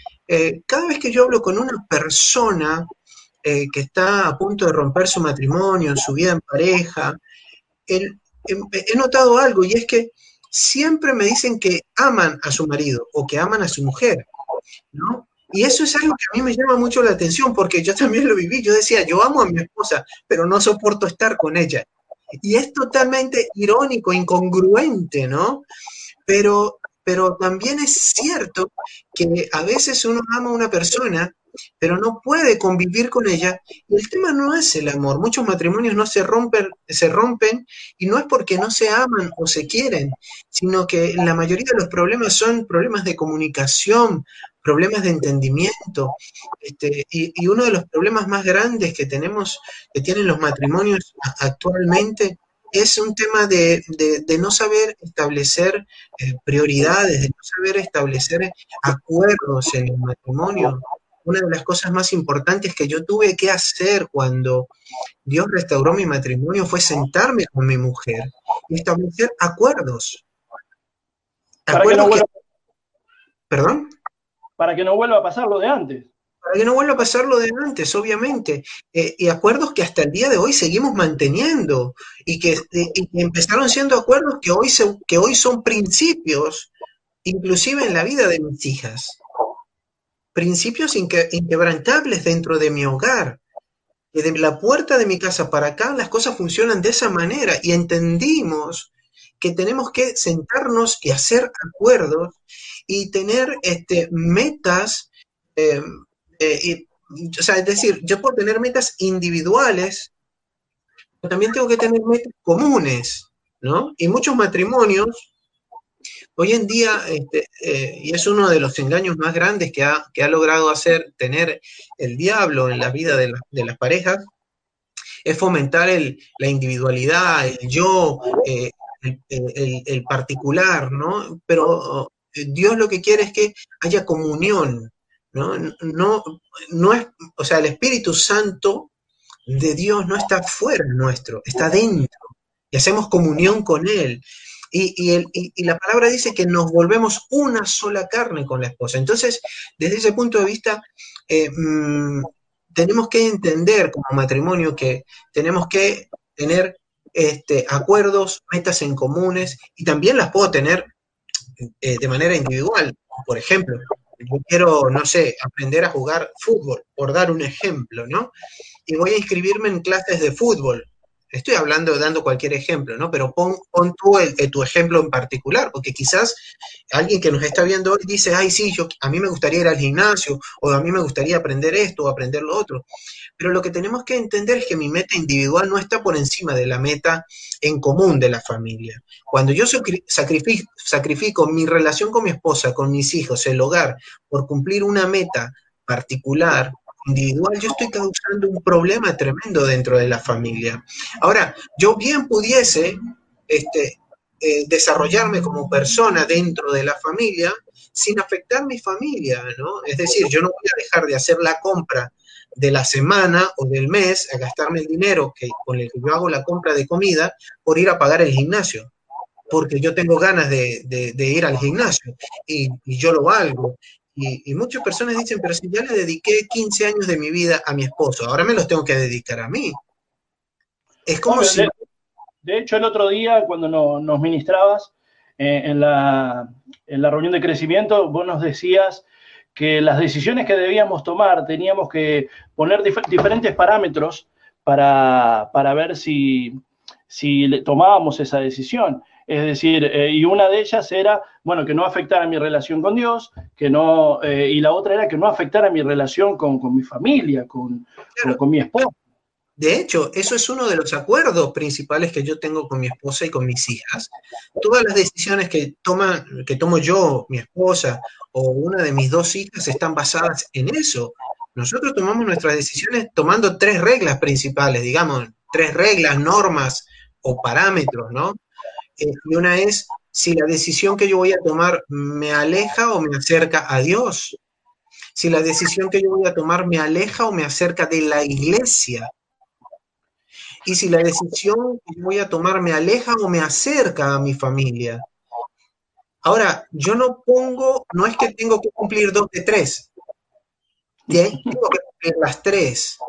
cada vez que yo hablo con una persona que está a punto de romper su matrimonio, su vida en pareja, he notado algo y es que siempre me dicen que aman a su marido o que aman a su mujer, ¿no? Y eso es algo que a mí me llama mucho la atención porque yo también lo viví. Yo decía, yo amo a mi esposa, pero no soporto estar con ella. Y es totalmente irónico, incongruente, ¿no? Pero, pero también es cierto que a veces uno ama a una persona pero no puede convivir con ella. Y el tema no es el amor. Muchos matrimonios no se rompen, se rompen y no es porque no se aman o se quieren, sino que la mayoría de los problemas son problemas de comunicación, problemas de entendimiento. Este, y, uno de los problemas más grandes que tenemos, que tienen los matrimonios actualmente, es un tema de, no saber establecer eh, prioridades, de no saber establecer acuerdos en el matrimonio una de las cosas más importantes que yo tuve que hacer cuando Dios restauró mi matrimonio fue sentarme con mi mujer y establecer acuerdos. Para que no vuelva... ¿Perdón? Para que no vuelva a pasar lo de antes. Para que no vuelva a pasar lo de antes, obviamente. Eh, y acuerdos que hasta el día de hoy seguimos manteniendo y que, empezaron siendo acuerdos que hoy, que hoy son principios, inclusive en la vida de mis hijas. Principios inquebrantables dentro de mi hogar. Que de la puerta de mi casa para acá las cosas funcionan de esa manera y entendimos que tenemos que sentarnos y hacer acuerdos y tener este, metas, em, eh, o sea, es decir, yo puedo tener metas individuales, pero también tengo que tener metas comunes, ¿no? Y muchos matrimonios Hoy en día, este, eh, y es uno de los engaños más grandes que ha, logrado hacer tener el diablo en la vida de, las parejas, es fomentar la individualidad, el yo, eh, el, particular, ¿no? Pero eh, Dios lo que quiere es que haya comunión, ¿no? No, no es, o sea, el Espíritu Santo de Dios no está fuera nuestro, está dentro y hacemos comunión con Él. Y, la palabra dice que nos volvemos una sola carne con la esposa. Entonces, desde ese punto de vista, eh, mm, tenemos que entender como matrimonio que tenemos que tener este, acuerdos, metas en comunes, y también las puedo tener eh, de manera individual. Por ejemplo, yo quiero, no sé, aprender a jugar fútbol, por dar un ejemplo, ¿no? Y voy a inscribirme en clases de fútbol. Estoy hablando, dando cualquier ejemplo, ¿no? Pero pon, tú tu ejemplo en particular, porque quizás alguien que nos está viendo hoy dice, ay, sí, yo, a mí me gustaría ir al gimnasio, o a mí me gustaría aprender esto o aprender lo otro. Pero lo que tenemos que entender es que mi meta individual no está por encima de la meta en común de la familia. Cuando yo sacrifico mi relación con mi esposa, con mis hijos, el hogar, por cumplir una meta particular, individual, yo estoy causando un problema tremendo dentro de la familia. Ahora, yo bien pudiese este, eh, desarrollarme como persona dentro de la familia sin afectar mi familia, ¿no? Es decir, yo no voy a dejar de hacer la compra de la semana o del mes a gastarme el dinero que, con el que yo hago la compra de comida por ir a pagar el gimnasio porque yo tengo ganas de, ir al gimnasio y, y, yo lo valgo y, muchas personas dicen, pero si ya le dediqué 15 años de mi vida a mi esposo, ahora me los tengo que dedicar a mí. Es como si... De, hecho, el otro día, cuando nos ministrabas eh, en, la, en, la, reunión de crecimiento, vos nos decías que las decisiones que debíamos tomar teníamos que poner diferentes parámetros para, para ver si, si tomábamos esa decisión. Es decir, eh, y una de ellas era, bueno, que no afectara mi relación con Dios, que no, eh, y la otra era que no afectara mi relación con, mi familia, con, con, mi esposa. De hecho, eso es uno de los acuerdos principales que yo tengo con mi esposa y con mis hijas. Todas las decisiones que, toma, que tomo yo, mi esposa o una de mis dos hijas están basadas en eso. Nosotros tomamos nuestras decisiones tomando tres reglas principales, digamos, tres reglas, normas o parámetros, ¿no? Eh, y una es si la decisión que yo voy a tomar me aleja o me acerca a Dios. Si la decisión que yo voy a tomar me aleja o me acerca de la iglesia. Y si la decisión que yo voy a tomar me aleja o me acerca a mi familia. Ahora, yo no pongo, no es que tengo que cumplir dos de tres. Tengo que cumplir las tres.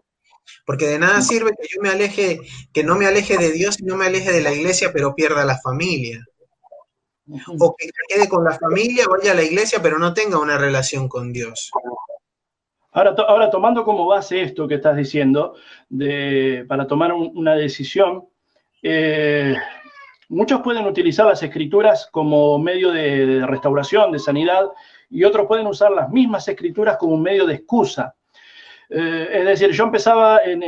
Porque de nada sirve que yo me aleje, que no me aleje de Dios y no me aleje de la iglesia, pero pierda la familia. O que quede con la familia, vaya a la iglesia, pero no tenga una relación con Dios. Ahora, ahora tomando como base esto que estás diciendo, de, para tomar una decisión, eh, muchos pueden utilizar las escrituras como medio de restauración, de sanidad, y otros pueden usar las mismas escrituras como un medio de excusa. Eh, es decir, yo empezaba en,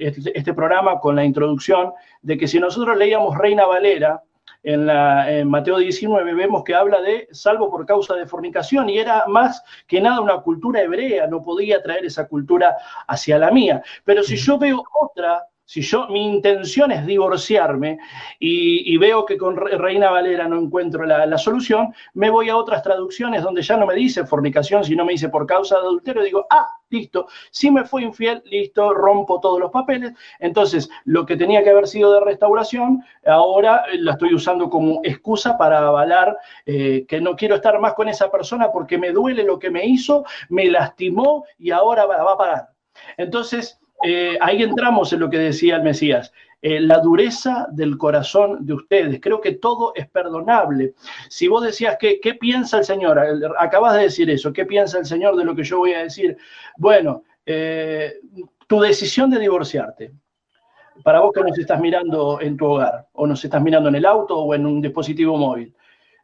este, este programa con la introducción de que si nosotros leíamos Reina Valera, en, la, en, Mateo 19 vemos que habla de salvo por causa de fornicación y era más que nada una cultura hebrea, no podía traer esa cultura hacia la mía. Pero si yo veo otra si yo, mi intención es divorciarme y, veo que con Reina Valera no encuentro la, solución, me voy a otras traducciones donde ya no me dice fornicación, sino me dice por causa de adulterio. Digo, ah, listo, si me fue infiel, listo, rompo todos los papeles. Entonces, lo que tenía que haber sido de restauración, ahora la estoy usando como excusa para avalar eh, que no quiero estar más con esa persona porque me duele lo que me hizo, me lastimó y ahora va a pagar. Entonces, eh, ahí entramos en lo que decía el Mesías. eh, la dureza del corazón de ustedes. Creo que todo es perdonable. Si vos decías que, ¿qué piensa el Señor? Acabas de decir eso, ¿qué piensa el Señor de lo que yo voy a decir? Bueno, eh, tu decisión de divorciarte. Para vos que nos estás mirando en tu hogar, o nos estás mirando en el auto o en un dispositivo móvil,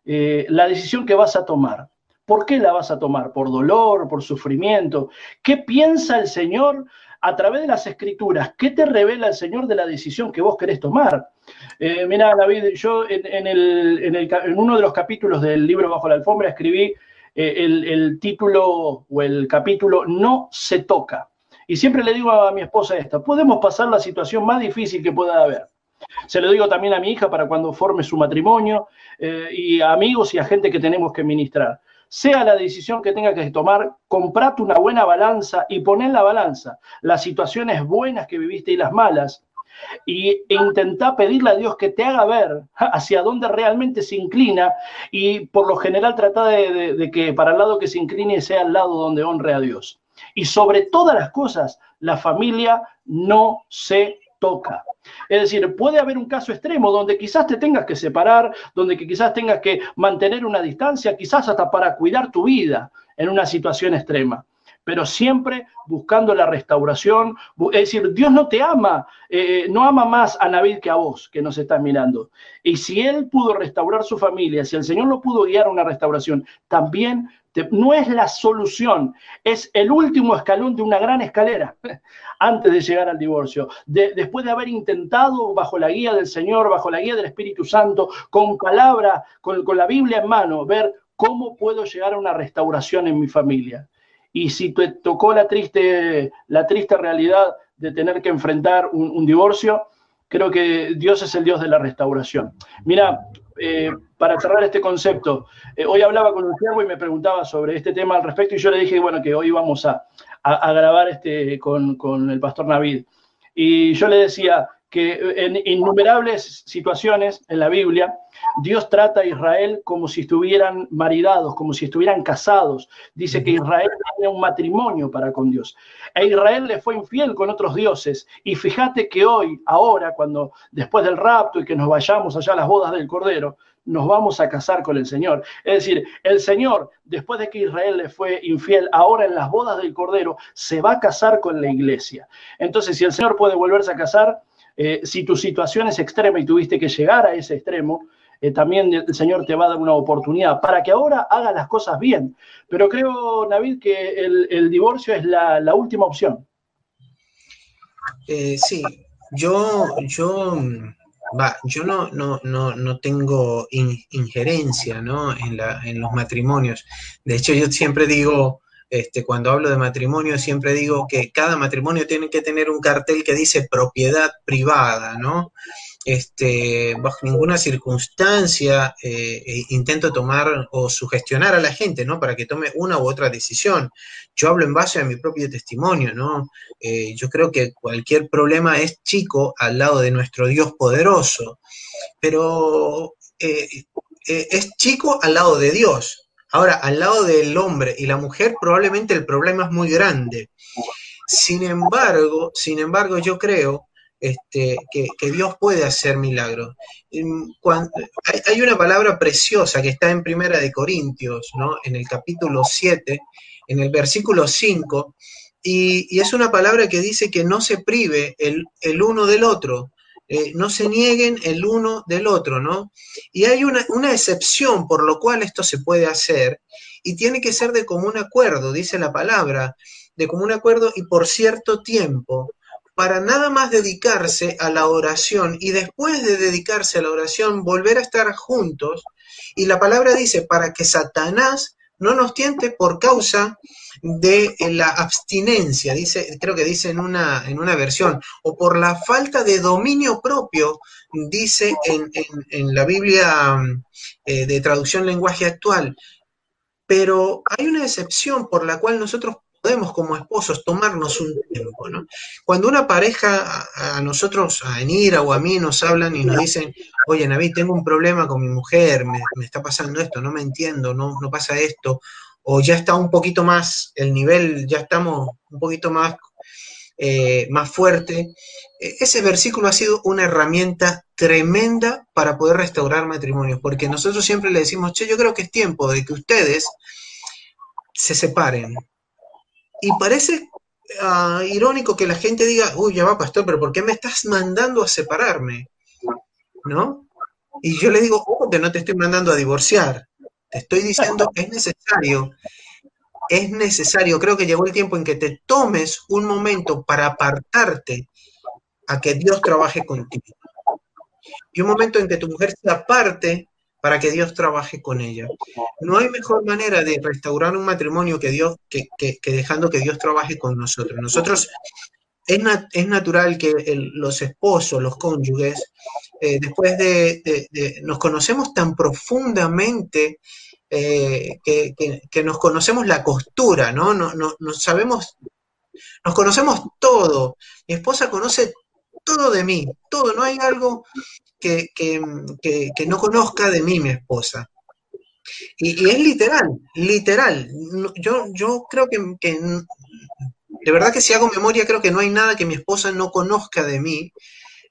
la decisión que vas a tomar. ¿Por qué la vas a tomar? ¿Por dolor? ¿Por sufrimiento? ¿Qué piensa el Señor a través de las escrituras, ¿qué te revela el Señor de la decisión que vos querés tomar? Eh, mira, David, yo en, uno de los capítulos del libro Bajo la Alfombra escribí eh, el, título o el capítulo No se toca. Y siempre le digo a mi esposa esta, podemos pasar la situación más difícil que pueda haber. Se lo digo también a mi hija para cuando forme su matrimonio eh, y a amigos y a gente que tenemos que ministrar sea la decisión que tenga que tomar, comprate una buena balanza y pon en la balanza las situaciones buenas que viviste y las malas, y, e intenta pedirle a Dios que te haga ver hacia dónde realmente se inclina y por lo general trata de, de, que para el lado que se incline sea el lado donde honre a Dios. Y sobre todas las cosas, la familia no se toca. Es decir, puede haber un caso extremo donde quizás te tengas que separar, donde quizás tengas que mantener una distancia, quizás hasta para cuidar tu vida en una situación extrema pero siempre buscando la restauración. Es decir, Dios no te ama, eh, no ama más a Navid que a vos, que nos estás mirando. Y si Él pudo restaurar su familia, si el Señor lo pudo guiar a una restauración, también no es la solución, es el último escalón de una gran escalera antes de llegar al divorcio. después de haber intentado bajo la guía del Señor, bajo la guía del Espíritu Santo, con palabra, con, la Biblia en mano, ver cómo puedo llegar a una restauración en mi familia. Y si te tocó la triste, la triste realidad de tener que enfrentar un divorcio, creo que Dios es el Dios de la restauración. Mira, eh, para cerrar este concepto, eh, hoy hablaba con un siervo y me preguntaba sobre este tema al respecto y yo le dije, bueno, que hoy vamos a, grabar este con, con, el pastor Navid. Y yo le decía que en innumerables situaciones en la Biblia, Dios trata a Israel como si estuvieran maridados, como si estuvieran casados. Dice que Israel tiene un matrimonio para con Dios. E Israel le fue infiel con otros dioses. Y fíjate que hoy, ahora, cuando después del rapto y que nos vayamos allá a las bodas del Cordero, nos vamos a casar con el Señor. Es decir, el Señor, después de que Israel le fue infiel, ahora en las bodas del Cordero, se va a casar con la iglesia. Entonces, si el Señor puede volverse a casar, eh, si tu situación es extrema y tuviste que llegar a ese extremo, eh, también el Señor te va a dar una oportunidad para que ahora hagas las cosas bien. Pero creo, David, que el, divorcio es la, última opción. Eh, sí, yo, yo, yo no, no, no, tengo injerencia ¿no? En, la, en los matrimonios. De hecho, yo siempre digo, este, cuando hablo de matrimonio, siempre digo que cada matrimonio tiene que tener un cartel que dice propiedad privada, ¿no? Este, bajo ninguna circunstancia eh, eh, intento tomar o sugestionar a la gente, ¿no? Para que tome una u otra decisión. Yo hablo en base a mi propio testimonio, ¿no? Eh, yo creo que cualquier problema es chico al lado de nuestro Dios poderoso, pero es chico al lado de Dios. Ahora, al lado del hombre y la mujer, probablemente el problema es muy grande. Sin embargo, sin embargo, yo creo este, que, Dios puede hacer milagros. hay, una palabra preciosa que está en Primera de Corintios, ¿no? en el capítulo 7, en el versículo 5, y, es una palabra que dice que no se prive el, uno del otro, eh, no se nieguen el uno del otro, ¿no? Y hay una, una excepción por lo cual esto se puede hacer, y tiene que ser de común acuerdo, dice la palabra, de común acuerdo y por cierto tiempo para nada más dedicarse a la oración y después de dedicarse a la oración volver a estar juntos. Y la palabra dice, para que Satanás no nos tiente por causa de la abstinencia, dice, creo que dice en una, en una versión, o por la falta de dominio propio, dice en, la Biblia eh, de traducción lenguaje actual. Pero hay una excepción por la cual nosotros podemos como esposos tomarnos un tiempo, ¿no? Cuando una pareja a, nosotros, a Enira o a mí, nos hablan y nos dicen, oye, Naví, tengo un problema con mi mujer, me, está pasando esto, no me entiendo, no, no pasa esto, o ya está un poquito más, el nivel, ya estamos un poquito más eh, más fuerte. E, ese versículo ha sido una herramienta tremenda para poder restaurar matrimonios, porque nosotros siempre le decimos, che, yo creo que es tiempo de que ustedes se separen. Y parece ah, irónico que la gente diga, uy, ya va, pastor, pero ¿por qué me estás mandando a separarme? ¿No? Y yo le digo, que no te estoy mandando a divorciar. Te estoy diciendo que es necesario es necesario, creo que llegó el tiempo en que te tomes un momento para apartarte a que Dios trabaje contigo. Y un momento en que tu mujer se aparte para que Dios trabaje con ella. No hay mejor manera de restaurar un matrimonio que, Dios, que, dejando que Dios trabaje con nosotros. Nosotros, es, es natural que los esposos, los cónyuges, eh, después de, nos conocemos tan profundamente eh, que, nos conocemos la costura, ¿no? No, no, sabemos, nos conocemos todo. Mi esposa conoce todo de mí, todo, no hay algo que, no conozca de mí mi esposa. Y, es literal, literal. Yo, yo creo que, de verdad que si hago memoria, creo que no hay nada que mi esposa no conozca de mí.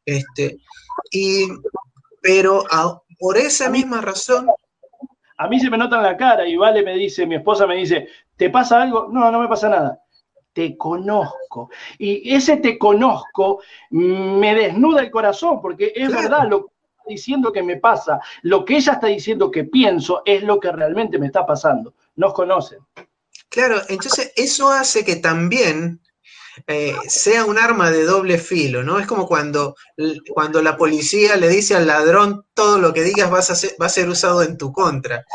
Este, y, pero por esa misma razón, a mí se me nota en la cara y Vale me dice, mi esposa me dice, ¿te pasa algo? No, no me pasa nada. Te conozco. Y ese te conozco me desnuda el corazón, porque es verdad lo que está diciendo que me pasa, lo que ella está diciendo que pienso es lo que realmente me está pasando. Nos conocen. Claro, entonces eso hace que también eh, sea un arma de doble filo, ¿no? Es como cuando, cuando la policía le dice al ladrón todo lo que digas va a ser usado en tu contra.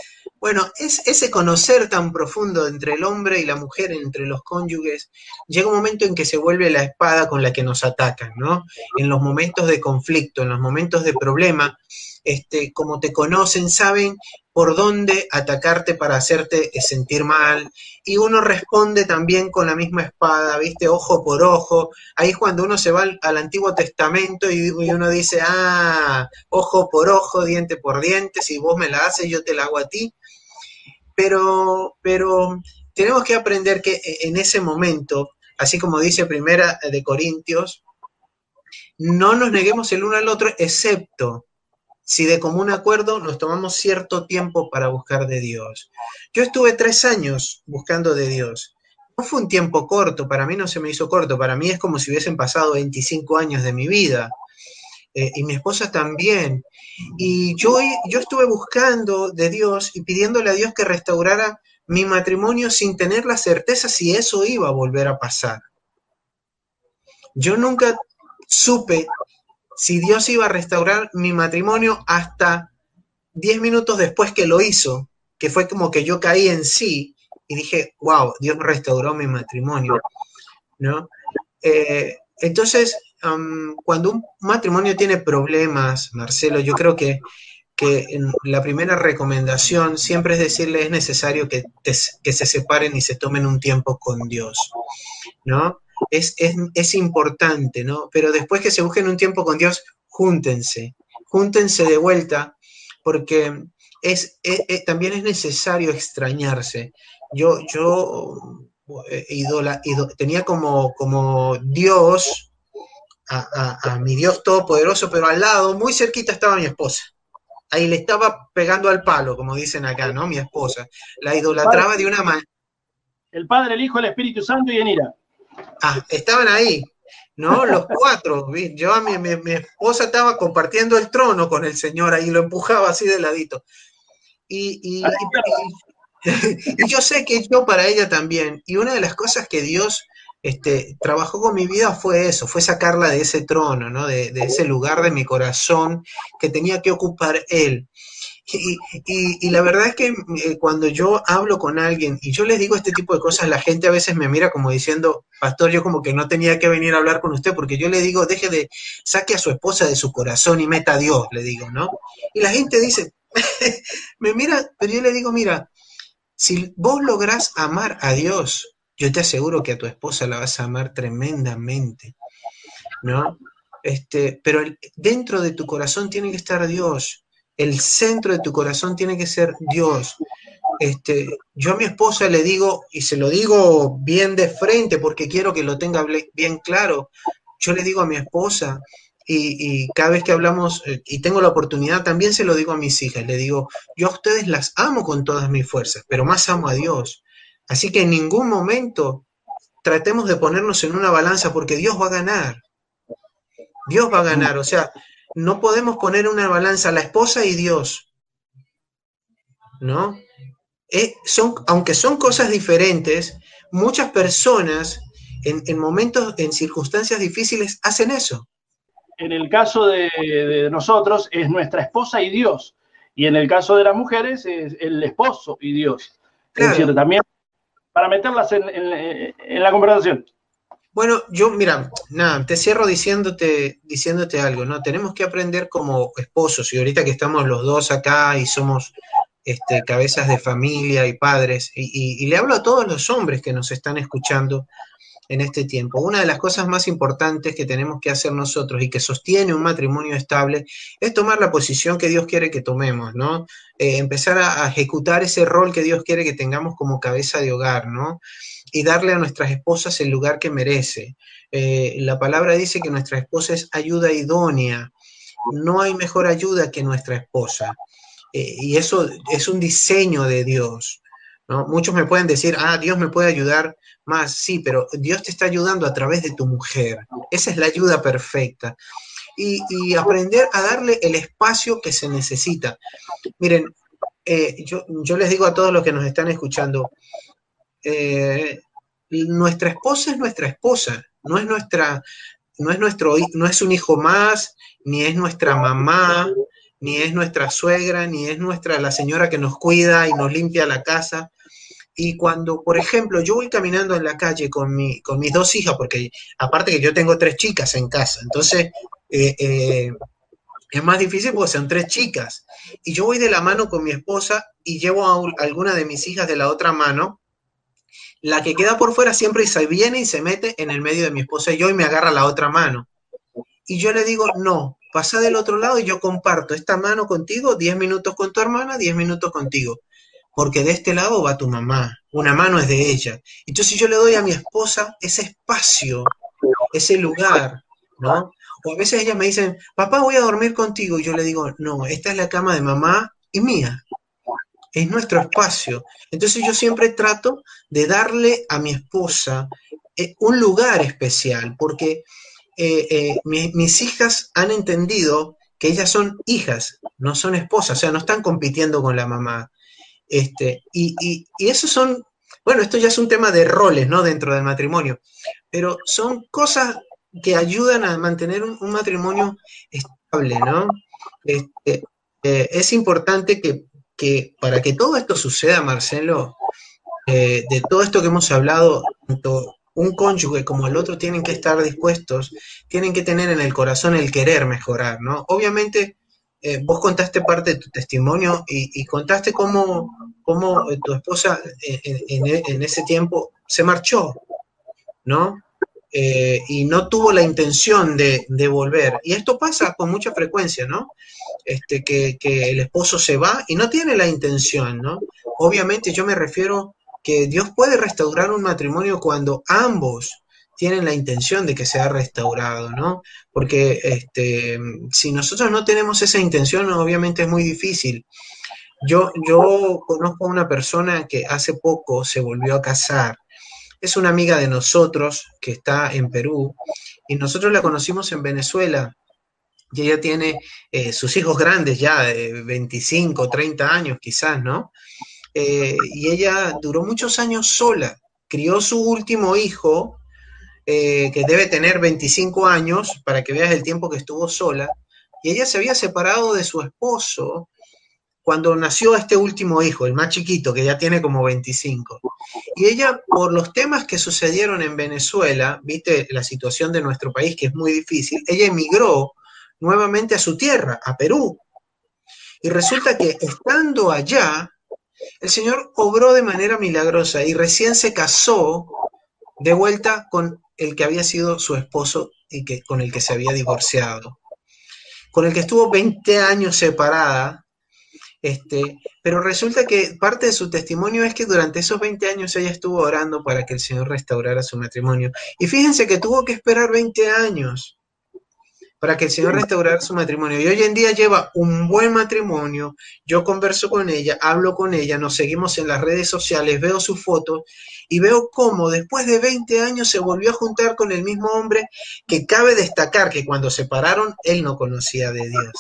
Bueno, es ese conocer tan profundo entre el hombre y la mujer, entre los cónyuges, llega un momento en que se vuelve la espada con la que nos atacan, ¿no? En los momentos de conflicto, en los momentos de problema, este, como te conocen, saben por dónde atacarte para hacerte sentir mal. Y uno responde también con la misma espada, ¿viste? Ojo por ojo. Ahí es cuando uno se va al, Antiguo Testamento y, uno dice, ah, ojo por ojo, diente por diente, si vos me la haces, yo te la hago a ti. Pero, pero tenemos que aprender que e, en ese momento, así como dice Primera de Corintios, no nos neguemos el uno al otro, excepto si de común acuerdo nos tomamos cierto tiempo para buscar de Dios. Yo estuve tres años buscando de Dios. No fue un tiempo corto, para mí no se me hizo corto, para mí es como si hubiesen pasado 25 años de mi vida. Eh, y mi esposa también. Y yo, yo estuve buscando de Dios y pidiéndole a Dios que restaurara mi matrimonio sin tener la certeza si eso iba a volver a pasar. Yo nunca supe si Dios iba a restaurar mi matrimonio hasta 10 minutos después que lo hizo, que fue como que yo caí en sí y dije, wow, Dios restauró mi matrimonio, ¿no? Eh, entonces, cuando un matrimonio tiene problemas, Marcelo, yo creo que, que la primera recomendación siempre es decirle es necesario que, que se separen y se tomen un tiempo con Dios, ¿no? Es, importante, ¿no? Pero después que se busquen un tiempo con Dios, júntense, júntense de vuelta, porque es, también es necesario extrañarse. Yo, yo eh, tenía como, como Dios, a, a, mi Dios todopoderoso, pero al lado, muy cerquita estaba mi esposa. Ahí le estaba pegando al palo, como dicen acá, ¿no? Mi esposa. La idolatraba de una manera. El Padre, el Hijo, el Espíritu Santo y en ira. Ah, estaban ahí, ¿no? Los cuatro. Yo, mi, mi, esposa estaba compartiendo el trono con el Señor ahí, lo empujaba así de ladito. Y, y, yo sé que yo para ella también. Y una de las cosas que Dios este, trabajó con mi vida fue eso, fue sacarla de ese trono, ¿no? De, de ese lugar de mi corazón que tenía que ocupar Él. Y, la verdad es que eh, cuando yo hablo con alguien y yo les digo este tipo de cosas, la gente a veces me mira como diciendo, pastor, yo como que no tenía que venir a hablar con usted, porque yo le digo, deje de, saque a su esposa de su corazón y meta a Dios, le digo, ¿no? Y la gente dice, me mira, pero yo le digo, mira, si vos lográs amar a Dios, yo te aseguro que a tu esposa la vas a amar tremendamente, ¿no? Este, pero dentro de tu corazón tiene que estar Dios el centro de tu corazón tiene que ser Dios. este, yo a mi esposa le digo, y se lo digo bien de frente porque quiero que lo tenga bien claro, yo le digo a mi esposa, y, cada vez que hablamos eh, y tengo la oportunidad, también se lo digo a mis hijas, le digo, yo a ustedes las amo con todas mis fuerzas, pero más amo a Dios. Así que en ningún momento tratemos de ponernos en una balanza porque Dios va a ganar. Dios va a ganar, o sea, no podemos poner en una balanza a la esposa y Dios. ¿No? Eh, son, aunque son cosas diferentes, muchas personas en, momentos, en circunstancias difíciles, hacen eso. En el caso de, nosotros es nuestra esposa y Dios, y en el caso de las mujeres es el esposo y Dios. Es decir, también para meterlas en, en, la conversación. Bueno, yo, mira, nada, te cierro diciéndote, diciéndote algo, ¿no? Tenemos que aprender como esposos, y ahorita que estamos los dos acá y somos este, cabezas de familia y padres, y, le hablo a todos los hombres que nos están escuchando en este tiempo. Una de las cosas más importantes que tenemos que hacer nosotros y que sostiene un matrimonio estable es tomar la posición que Dios quiere que tomemos, ¿no? Eh, empezar a, ejecutar ese rol que Dios quiere que tengamos como cabeza de hogar, ¿no? Y darle a nuestras esposas el lugar que merece. Eh, la palabra dice que nuestra esposa es ayuda idónea. No hay mejor ayuda que nuestra esposa. Eh, y eso es un diseño de Dios. Muchos me pueden decir, ah, Dios me puede ayudar más, sí, pero Dios te está ayudando a través de tu mujer. Esa es la ayuda perfecta. Y, aprender a darle el espacio que se necesita. Miren, eh, yo, yo, les digo a todos los que nos están escuchando, eh, nuestra esposa es nuestra esposa, no es nuestra, no es nuestro, no es un hijo más, ni es nuestra mamá, ni es nuestra suegra, ni es nuestra la señora que nos cuida y nos limpia la casa. Y cuando, por ejemplo, yo voy caminando en la calle con, mi, con mis dos hijas, porque aparte que yo tengo tres chicas en casa, entonces eh, eh, es más difícil porque son tres chicas. Y yo voy de la mano con mi esposa y llevo a, alguna de mis hijas de la otra mano. La que queda por fuera siempre se viene y se mete en el medio de mi esposa y yo y me agarra la otra mano. Y yo le digo, no, pasa del otro lado y yo comparto esta mano contigo, 10 minutos con tu hermana, 10 minutos contigo. Porque de este lado va tu mamá, una mano es de ella. Entonces yo le doy a mi esposa ese espacio, ese lugar, ¿no? O a veces ellas me dicen, papá, voy a dormir contigo. Y yo le digo, no, esta es la cama de mamá y mía. Es nuestro espacio. Entonces yo siempre trato de darle a mi esposa eh, un lugar especial, porque eh, eh, mis hijas han entendido que ellas son hijas, no son esposas, o sea, no están compitiendo con la mamá. Este, y, y, eso son, bueno, esto ya es un tema de roles, ¿no? Dentro del matrimonio, pero son cosas que ayudan a mantener un, matrimonio estable, ¿no? Este, es importante que, que, para que todo esto suceda, Marcelo, de todo esto que hemos hablado, tanto un cónyuge como el otro tienen que estar dispuestos, tienen que tener en el corazón el querer mejorar, ¿no? Obviamente, eh, vos contaste parte de tu testimonio y, contaste cómo, cómo, eh, tu esposa eh, en, ese tiempo se marchó, ¿no? Y no tuvo la intención de, volver. Y esto pasa con mucha frecuencia, ¿no? Este, que, que el esposo se va y no tiene la intención, ¿no? Obviamente yo me refiero que Dios puede restaurar un matrimonio cuando ambos tienen la intención de que sea restaurado, ¿no? Porque este, si nosotros no tenemos esa intención, obviamente es muy difícil. Yo, yo conozco a una persona que hace poco se volvió a casar. Es una amiga de nosotros que está en Perú y nosotros la conocimos en Venezuela y ella tiene eh, sus hijos grandes ya, de 25, 30 años quizás, ¿no? Eh, y ella duró muchos años sola, crió su último hijo, eh, que debe tener 25 años, para que veas el tiempo que estuvo sola, y ella se había separado de su esposo cuando nació este último hijo, el más chiquito, que ya tiene como 25. Y ella, por los temas que sucedieron en Venezuela, viste la situación de nuestro país, que es muy difícil, ella emigró nuevamente a su tierra, a Perú. Y resulta que estando allá, el Señor obró de manera milagrosa y recién se casó de vuelta con el que había sido su esposo y que, con el que se había divorciado, con el que estuvo 20 años separada. Este, pero resulta que parte de su testimonio es que durante esos 20 años ella estuvo orando para que el Señor restaurara su matrimonio. Y fíjense que tuvo que esperar 20 años para que el Señor restaurara su matrimonio. Y hoy en día lleva un buen matrimonio. Yo converso con ella, hablo con ella, nos seguimos en las redes sociales, veo sus fotos y veo cómo después de 20 años se volvió a juntar con el mismo hombre que cabe destacar que cuando se separaron él no conocía de Dios.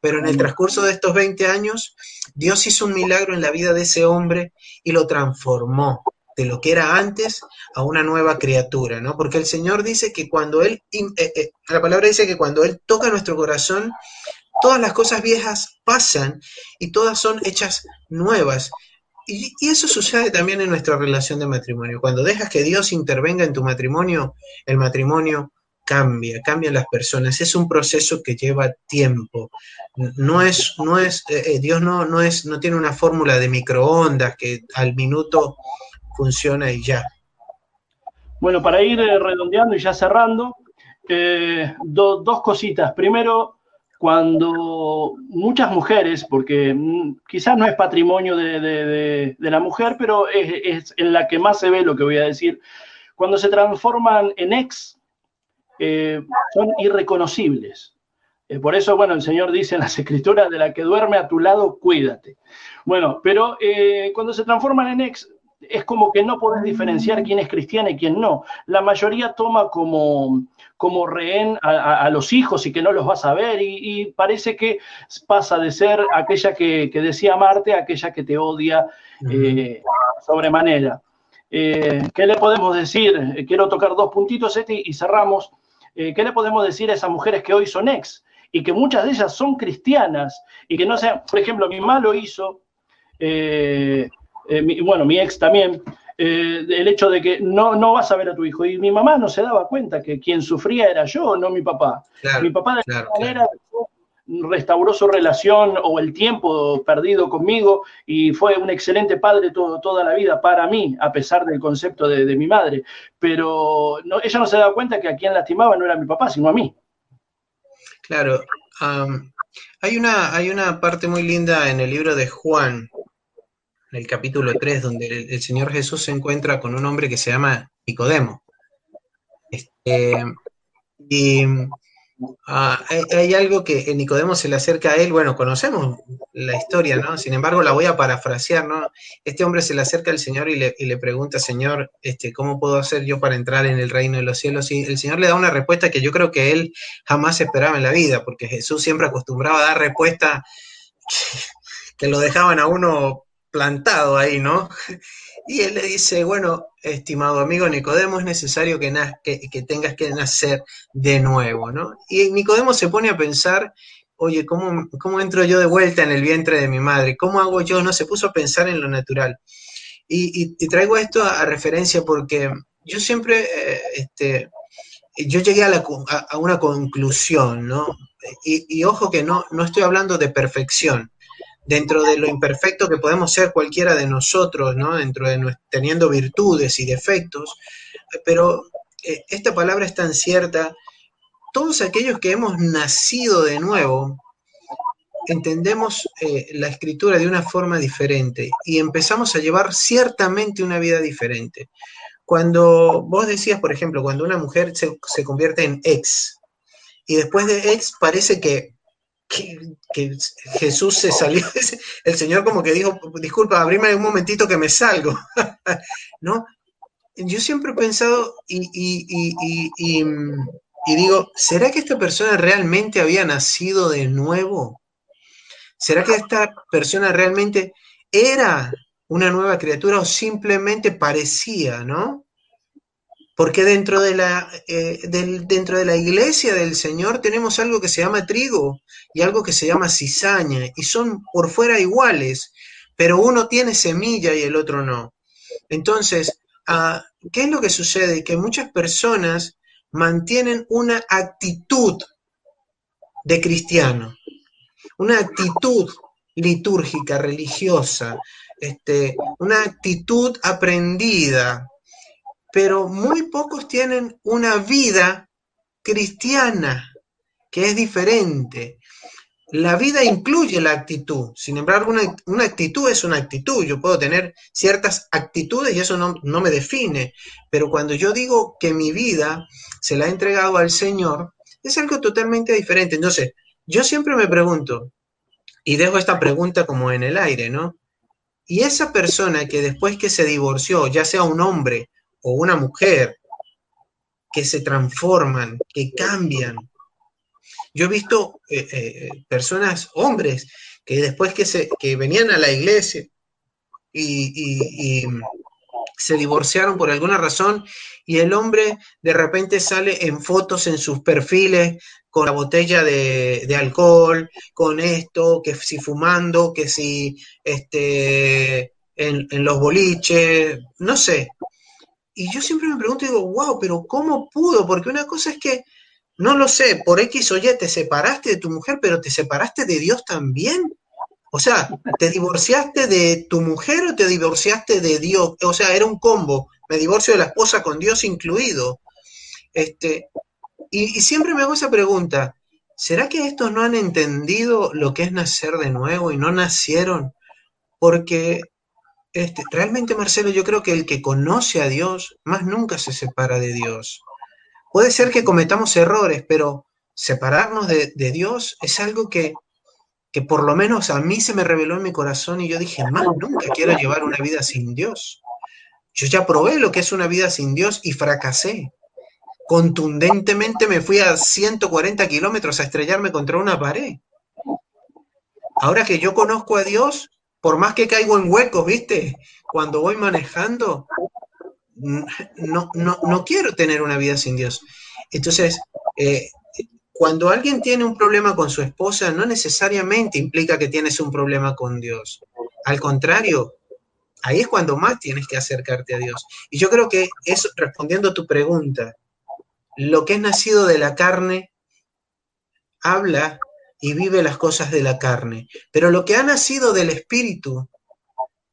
Pero en el transcurso de estos 20 años, Dios hizo un milagro en la vida de ese hombre y lo transformó de lo que era antes a una nueva criatura, ¿no? Porque el Señor dice que cuando Él, eh, eh, la palabra dice que cuando Él toca nuestro corazón, todas las cosas viejas pasan y todas son hechas nuevas. Y, y, eso sucede también en nuestra relación de matrimonio. Cuando dejas que Dios intervenga en tu matrimonio, el matrimonio cambia, cambian las personas. Es un proceso que lleva tiempo. No es, no es, eh, eh, Dios no, no es, no tiene una fórmula de microondas que al minuto funciona y ya. Bueno, para ir eh, redondeando y ya cerrando, dos cositas. Primero, cuando muchas mujeres, porque mm, quizás no es patrimonio de, la mujer, pero es, es, en la que más se ve lo que voy a decir, cuando se transforman en ex, eh, son irreconocibles. Eh, por eso, bueno, el Señor dice en las escrituras, de la que duerme a tu lado, cuídate. Bueno, pero eh, cuando se transforman en ex, es como que no podés diferenciar quién es cristiana y quién no. La mayoría toma como, como rehén a, los hijos y que no los vas a ver y, parece que pasa de ser aquella que, decía Marte a aquella que te odia sobremanera. ¿Qué le podemos decir? Quiero tocar dos puntitos este y cerramos. Eh, ¿qué le podemos decir a esas mujeres que hoy son ex? Y que muchas de ellas son cristianas y que no sean, por ejemplo, mi mamá lo hizo, eh, eh, bueno, mi ex también, el hecho de que no, no vas a ver a tu hijo. Y mi mamá no se daba cuenta que quien sufría era yo, no mi papá. mi papá de alguna manera restauró su relación o el tiempo perdido conmigo y fue un excelente padre todo, toda la vida para mí, a pesar del concepto de, mi madre. Pero no, ella no se daba cuenta que a quien lastimaba no era mi papá, sino a mí. Claro. hay, una, hay una parte muy linda en el libro de Juan, en el capítulo 3, donde el, Señor Jesús se encuentra con un hombre que se llama Nicodemo. Este, y Ah, hay, algo que Nicodemo se le acerca a él, bueno, conocemos la historia, ¿no? Sin embargo, la voy a parafrasear, ¿no? Este hombre se le acerca al Señor y le, pregunta, Señor, este, ¿cómo puedo hacer yo para entrar en el reino de los cielos? Y el Señor le da una respuesta que yo creo que él jamás esperaba en la vida, porque Jesús siempre acostumbraba a dar respuestas que lo dejaban a uno plantado ahí, ¿no? Y él le dice, bueno, estimado amigo Nicodemo, es necesario que, que, tengas que nacer de nuevo, ¿no? Y Nicodemo se pone a pensar, oye, ¿cómo, ¿cómo, entro yo de vuelta en el vientre de mi madre? ¿Cómo hago yo? No, se puso a pensar en lo natural. Y, traigo esto a, referencia porque yo siempre, eh, este, yo llegué a, a, una conclusión, ¿no? Y, y, ojo que no, no estoy hablando de perfección, dentro de lo imperfecto que podemos ser cualquiera de nosotros, ¿no? Dentro de teniendo virtudes y defectos, pero eh, esta palabra es tan cierta. Todos aquellos que hemos nacido de nuevo, entendemos eh, la escritura de una forma diferente y empezamos a llevar ciertamente una vida diferente. Cuando vos decías, por ejemplo, cuando una mujer se, se convierte en ex y después de ex parece que que, Jesús se salió, el Señor como que dijo, disculpa, abrime un momentito que me salgo, ¿no? Yo siempre he pensado y, y, digo, ¿será que esta persona realmente había nacido de nuevo? ¿Será que esta persona realmente era una nueva criatura o simplemente parecía, ¿no? Porque dentro de, la, eh, dentro de la iglesia del Señor tenemos algo que se llama trigo y algo que se llama cizaña, y son por fuera iguales, pero uno tiene semilla y el otro no. Entonces, ah, ¿qué es lo que sucede? Que muchas personas mantienen una actitud de cristiano, una actitud litúrgica, religiosa, este, una actitud aprendida, pero muy pocos tienen una vida cristiana, que es diferente. la vida incluye la actitud. Sin embargo, una, actitud es una actitud. Yo puedo tener ciertas actitudes y eso no, no, me define. Pero cuando yo digo que mi vida se la he entregado al Señor, es algo totalmente diferente. Entonces, yo siempre me pregunto, y dejo esta pregunta como en el aire, ¿no? Y esa persona que después que se divorció, ya sea un hombre o una mujer, que se transforman, que cambian, yo he visto eh, eh, personas, hombres, que después que, se, venían a la iglesia y, se divorciaron por alguna razón y el hombre de repente sale en fotos en sus perfiles con la botella de, alcohol, con esto, que si fumando, que si este, en, en, los boliches, no sé. Y yo siempre me pregunto y digo, wow, pero ¿cómo pudo? Porque una cosa es que no lo sé, por X o Y te separaste de tu mujer, pero te separaste de Dios también. O sea, ¿te divorciaste de tu mujer o te divorciaste de Dios? O sea, era un combo. Me divorcio de la esposa con Dios incluido. Este, y, siempre me hago esa pregunta. ¿Será que estos no han entendido lo que es nacer de nuevo y no nacieron? Porque este, realmente, Marcelo, yo creo que el que conoce a Dios más nunca se separa de Dios. Puede ser que cometamos errores, pero separarnos de, Dios es algo que, que, por lo menos a mí se me reveló en mi corazón y yo dije, más nunca quiero llevar una vida sin Dios. Yo ya probé lo que es una vida sin Dios y fracasé. Contundentemente me fui a 140 kilómetros a estrellarme contra una pared. Ahora que yo conozco a Dios, por más que caigo en huecos, ¿viste? Cuando voy manejando, no, no, no quiero tener una vida sin Dios. Entonces, eh, cuando alguien tiene un problema con su esposa, no necesariamente implica que tienes un problema con Dios. Al contrario, ahí es cuando más tienes que acercarte a Dios. Y yo creo que es, respondiendo a tu pregunta, lo que es nacido de la carne habla y vive las cosas de la carne, pero lo que ha nacido del Espíritu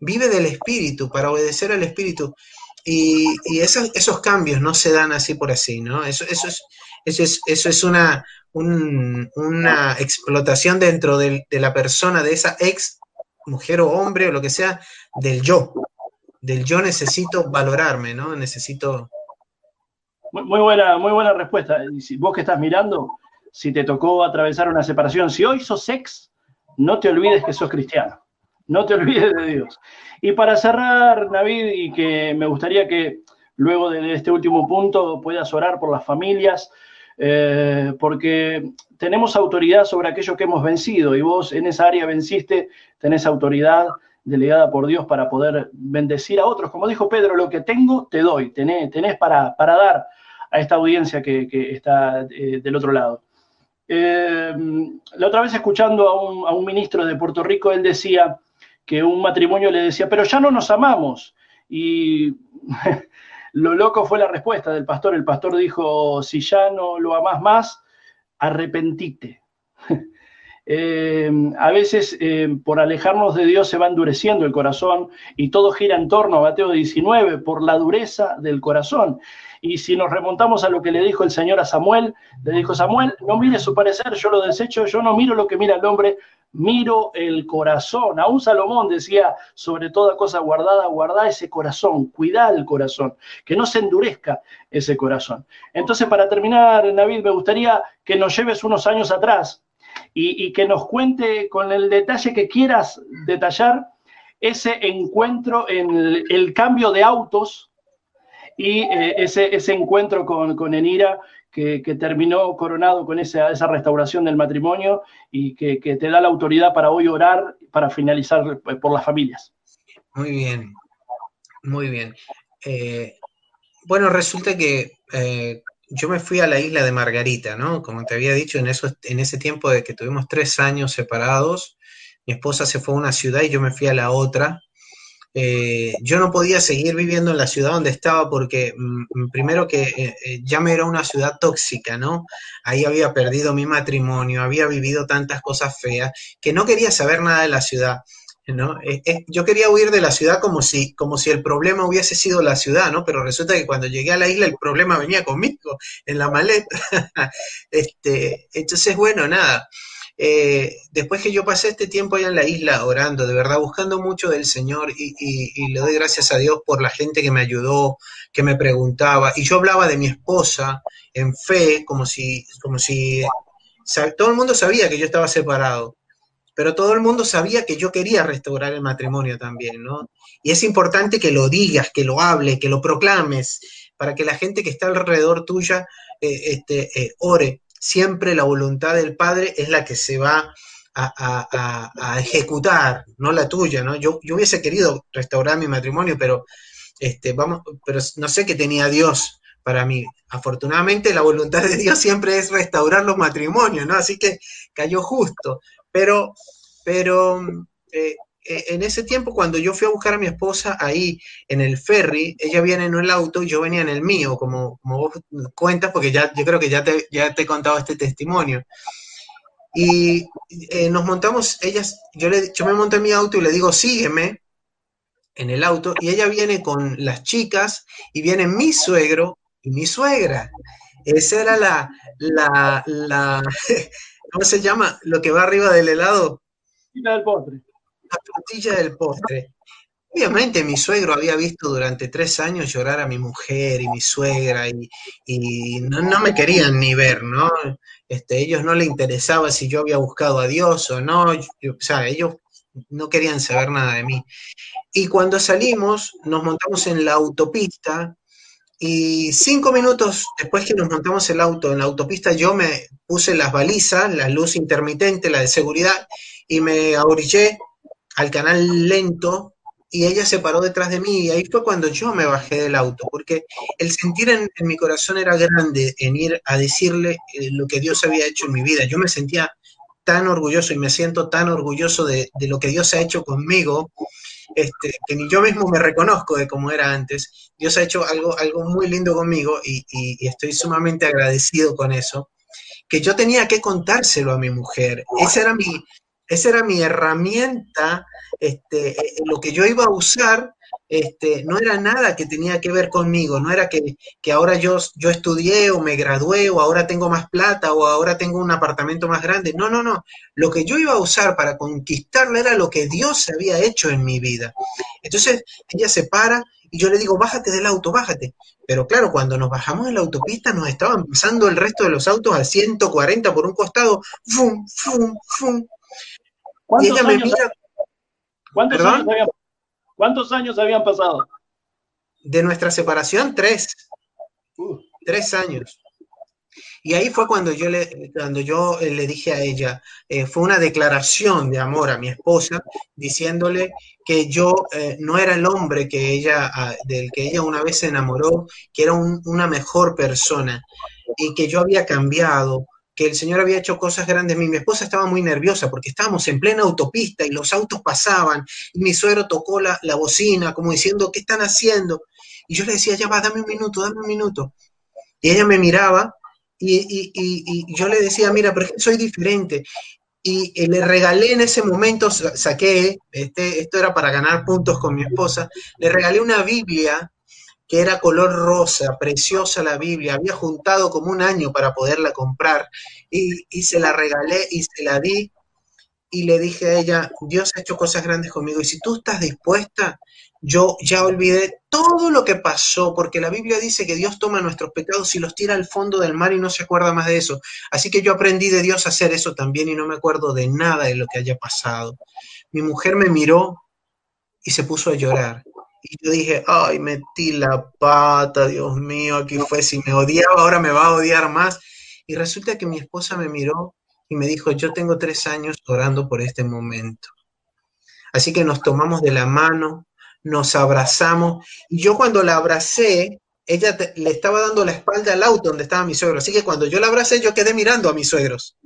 vive del Espíritu para obedecer al Espíritu. Y, esos, cambios no se dan así por así, ¿no? Eso, eso, es, eso, es, eso es una, una explotación dentro de, la persona, de esa ex mujer o hombre o lo que sea, del yo. Del yo necesito valorarme, ¿no? Necesito... Muy, buena, muy buena respuesta. Vos que estás mirando, si te tocó atravesar una separación, si hoy sos ex, no te olvides que sos cristiano. No te olvides de Dios. Y para cerrar, David, y que me gustaría que luego de este último punto puedas orar por las familias, eh, porque tenemos autoridad sobre aquello que hemos vencido y vos en esa área venciste, tenés autoridad delegada por Dios para poder bendecir a otros. Como dijo Pedro, lo que tengo, te doy, tenés, para, para dar a esta audiencia que, está eh, del otro lado. Eh, la otra vez escuchando a un, ministro de Puerto Rico, él decía, que un matrimonio le decía, pero ya no nos amamos. Y lo loco fue la respuesta del pastor. El pastor dijo, si ya no lo amas más, arrepentite. Eh, a veces eh, por alejarnos de Dios se va endureciendo el corazón y todo gira en torno a Mateo 19 por la dureza del corazón. Y si nos remontamos a lo que le dijo el Señor a Samuel, le dijo Samuel, no mire su parecer, yo lo desecho, yo no miro lo que mira el hombre, miro el corazón. Aún Salomón decía, sobre toda cosa guardada, guarda ese corazón, cuida el corazón, que no se endurezca ese corazón. Entonces, para terminar, David, me gustaría que nos lleves unos años atrás y, que nos cuente con el detalle que quieras detallar ese encuentro en el, cambio de autos y eh, ese, ese encuentro con, con Enira que, terminó coronado con esa, esa, restauración del matrimonio y que, te da la autoridad para hoy orar para finalizar por las familias. Muy bien, muy bien. Eh, bueno, resulta que eh, yo me fui a la isla de Margarita, ¿no? Como te había dicho, en, eso, en ese tiempo de que tuvimos tres años separados, mi esposa se fue a una ciudad y yo me fui a la otra. Eh, yo no podía seguir viviendo en la ciudad donde estaba porque mm, primero que eh, eh, ya me era una ciudad tóxica, ¿no? Ahí había perdido mi matrimonio, había vivido tantas cosas feas que no quería saber nada de la ciudad. ¿no? yo quería huir de la ciudad como si, como si el problema hubiese sido la ciudad, ¿no? Pero resulta que cuando llegué a la isla el problema venía conmigo en la maleta. este, entonces, bueno, nada. Eh, después que yo pasé este tiempo allá en la isla orando, de verdad, buscando mucho del Señor y, le doy gracias a Dios por la gente que me ayudó, que me preguntaba, y yo hablaba de mi esposa en fe, como si, como si todo el mundo sabía que yo estaba separado, pero todo el mundo sabía que yo quería restaurar el matrimonio también, ¿no? Y es importante que lo digas, que lo hables, que lo proclames, para que la gente que está alrededor tuya eh, este, eh, ore. Siempre la voluntad del Padre es la que se va a, ejecutar, no la tuya, ¿no? Yo, yo, hubiese querido restaurar mi matrimonio, pero, este, vamos, pero no sé qué tenía Dios para mí. Afortunadamente la voluntad de Dios siempre es restaurar los matrimonios, ¿no? Así que cayó justo. Pero, pero eh, en ese tiempo, cuando yo fui a buscar a mi esposa ahí en el ferry, ella viene en el auto y yo venía en el mío, como, como vos cuentas, porque ya, yo creo que ya te, ya te he contado este testimonio. Y eh, nos montamos, ellas, yo, le, yo me monté en mi auto y le digo, sígueme en el auto, y ella viene con las chicas y viene mi suegro y mi suegra. Esa era la, la, la ¿cómo se llama? Lo que va arriba del helado. del postre la frutilla del postre. Obviamente mi suegro había visto durante tres años llorar a mi mujer y mi suegra y, no, me querían ni ver, ¿no? Este, ellos no le interesaba si yo había buscado a Dios o no, o sea, ellos no querían saber nada de mí. Y cuando salimos, nos montamos en la autopista y cinco minutos después que nos montamos el auto en la autopista, yo me puse las balizas, la luz intermitente, la de seguridad, y me ahorillé al canal lento y ella se paró detrás de mí y ahí fue cuando yo me bajé del auto, porque el sentir en, mi corazón era grande en ir a decirle eh, lo que Dios había hecho en mi vida. Yo me sentía tan orgulloso y me siento tan orgulloso de, lo que Dios ha hecho conmigo, este, que ni yo mismo me reconozco de cómo era antes. Dios ha hecho algo, algo muy lindo conmigo y, y estoy sumamente agradecido con eso, que yo tenía que contárselo a mi mujer. Esa era mi, esa era mi herramienta, este, eh, lo que yo iba a usar este, no era nada que tenía que ver conmigo, no era que, ahora yo, yo estudié o me gradué o ahora tengo más plata o ahora tengo un apartamento más grande. No, no, no. Lo que yo iba a usar para conquistarla era lo que Dios había hecho en mi vida. Entonces ella se para y yo le digo, bájate del auto, bájate. Pero claro, cuando nos bajamos en la autopista nos estaban pasando el resto de los autos a 140 por un costado, ¡fum, fum, fum! ¿Cuántos, años habían, pasado? De nuestra separación, tres. Uh. Tres años. Y ahí fue cuando yo le, cuando yo eh, le dije a ella, eh, fue una declaración de amor a mi esposa, diciéndole que yo eh, no era el hombre que ella, ah, del que ella una vez se enamoró, que era una mejor persona y que yo había cambiado, que el Señor había hecho cosas grandes. Mi, esposa estaba muy nerviosa porque estábamos en plena autopista y los autos pasaban y mi suegro tocó la, bocina como diciendo, ¿qué están haciendo? Y yo le decía, ya va, dame un minuto, dame un minuto. Y ella me miraba y, yo le decía, mira, pero soy diferente. Y, le regalé en ese momento, saqué, este, esto era para ganar puntos con mi esposa, le regalé una Biblia que era color rosa, preciosa la Biblia, había juntado como un año para poderla comprar y, se la regalé y se la di y le dije a ella, Dios ha hecho cosas grandes conmigo y si tú estás dispuesta, yo ya olvidé todo lo que pasó, porque la Biblia dice que Dios toma nuestros pecados y los tira al fondo del mar y no se acuerda más de eso. Así que yo aprendí de Dios a hacer eso también y no me acuerdo de nada de lo que haya pasado. Mi mujer me miró y se puso a llorar. Y yo dije, ay, metí la pata, Dios mío, aquí fue, si me odiaba, ahora me va a odiar más. Y resulta que mi esposa me miró y me dijo, yo tengo tres años orando por este momento. Así que nos tomamos de la mano, nos abrazamos, y yo cuando la abracé, ella le estaba dando la espalda al auto donde estaba mi suegro. Así que cuando yo la abracé, yo quedé mirando a mis suegros.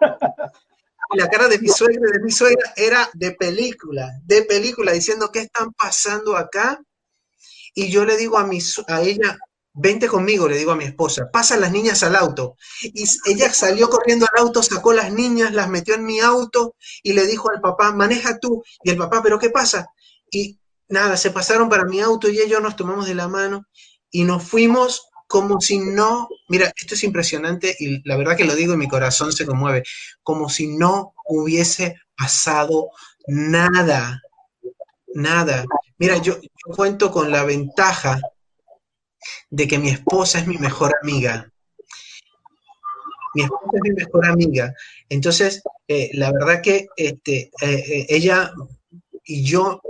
la cara de mi suegra de mi suegra era de película, de película, diciendo, ¿qué están pasando acá? Y yo le digo a, mi, a ella, vente conmigo, le digo a mi esposa, pasa las niñas al auto. Y ella salió corriendo al auto, sacó las niñas, las metió en mi auto y le dijo al papá, maneja tú. Y el papá, ¿pero qué pasa? Y nada, se pasaron para mi auto y ellos nos tomamos de la mano y nos fuimos como si no, mira, esto es impresionante y la verdad que lo digo y mi corazón se conmueve, como si no hubiese pasado nada, nada. Mira, yo, cuento con la ventaja de que mi esposa es mi mejor amiga. Mi esposa es mi mejor amiga. Entonces, eh, la verdad que este, eh, eh, ella y yo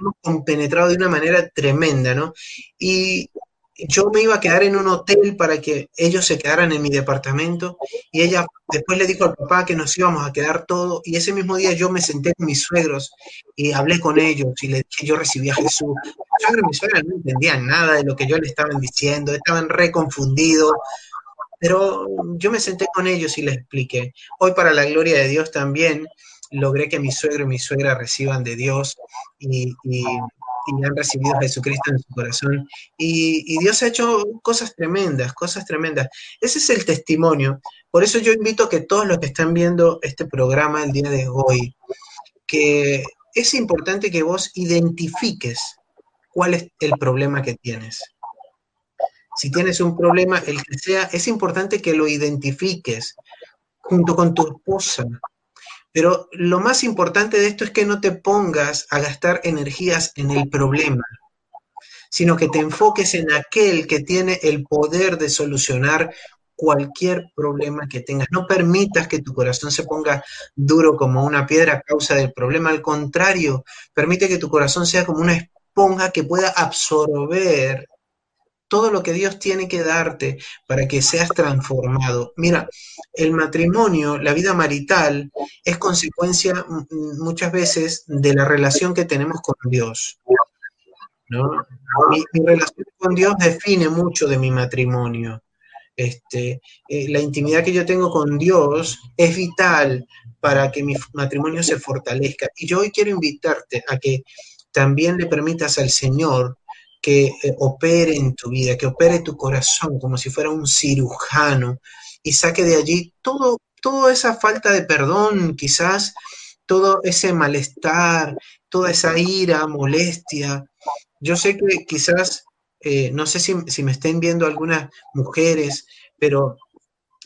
hemos compenetrado de una manera tremenda, ¿no? Y yo me iba a quedar en un hotel para que ellos se quedaran en mi departamento y ella después le dijo al papá que nos íbamos a quedar todos y ese mismo día yo me senté con mis suegros y hablé con ellos y les dije yo recibí a Jesús. Mi suegro y mi suegra no entendían nada de lo que yo le estaban diciendo, estaban reconfundidos, pero yo me senté con ellos y les expliqué. Hoy para la gloria de Dios también logré que mi suegro y mi suegra reciban de Dios y y han recibido a Jesucristo en su corazón. Y, Dios ha hecho cosas tremendas, cosas tremendas. Ese es el testimonio. Por eso yo invito a que todos los que están viendo este programa el día de hoy, que es importante que vos identifiques cuál es el problema que tienes. Si tienes un problema, el que sea, es importante que lo identifiques junto con tu esposa, pero lo más importante de esto es que no te pongas a gastar energías en el problema, sino que te enfoques en aquel que tiene el poder de solucionar cualquier problema que tengas. No permitas que tu corazón se ponga duro como una piedra a causa del problema. Al contrario, permite que tu corazón sea como una esponja que pueda absorber todo lo que Dios tiene que darte para que seas transformado. Mira, el matrimonio, la vida marital, es consecuencia mm, muchas veces de la relación que tenemos con Dios. Mi, relación con Dios define mucho de mi matrimonio. Este, eh, la intimidad que yo tengo con Dios es vital para que mi matrimonio se fortalezca. Y yo hoy quiero invitarte a que también le permitas al Señor que eh, opere en tu vida, que opere tu corazón como si fuera un cirujano y saque de allí todo, toda esa falta de perdón, quizás todo ese malestar, toda esa ira, molestia. Yo sé que quizás, eh, no sé si, si me estén viendo algunas mujeres, pero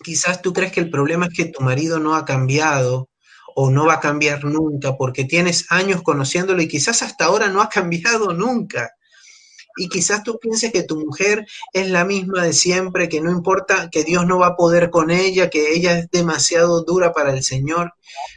quizás tú crees que el problema es que tu marido no ha cambiado o no va a cambiar nunca porque tienes años conociéndolo y quizás hasta ahora no ha cambiado nunca y quizás tú pienses que tu mujer es la misma de siempre, que no importa, que Dios no va a poder con ella, que ella es demasiado dura para el Señor.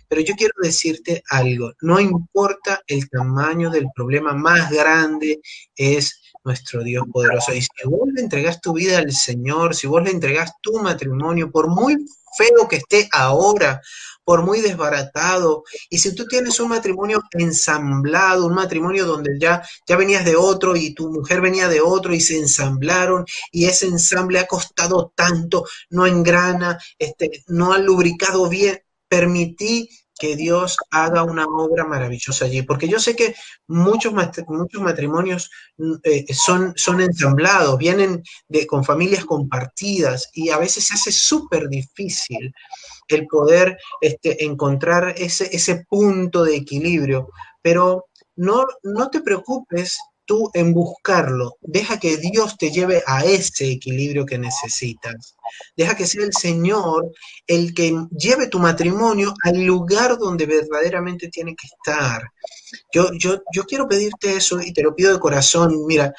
Pero yo quiero decirte algo, no importa el tamaño del problema, más grande es nuestro Dios poderoso. Y si vos le entregas tu vida al Señor, si vos le entregas tu matrimonio, por muy feo que esté ahora, por muy desbaratado. Y si tú tienes un matrimonio ensamblado, un matrimonio donde ya, ya venías de otro y tu mujer venía de otro y se ensamblaron y ese ensamble ha costado tanto, no engrana, este, no ha lubricado bien, permití que Dios haga una obra maravillosa allí, porque yo sé que muchos, muchos matrimonios eh, son, son ensamblados, vienen de, con familias compartidas y a veces se hace súper difícil el poder este, encontrar ese, ese punto de equilibrio. Pero no, no te preocupes tú en buscarlo. Deja que Dios te lleve a ese equilibrio que necesitas. Deja que sea el Señor el que lleve tu matrimonio al lugar donde verdaderamente tiene que estar. Yo, yo, yo quiero pedirte eso y te lo pido de corazón. Mira,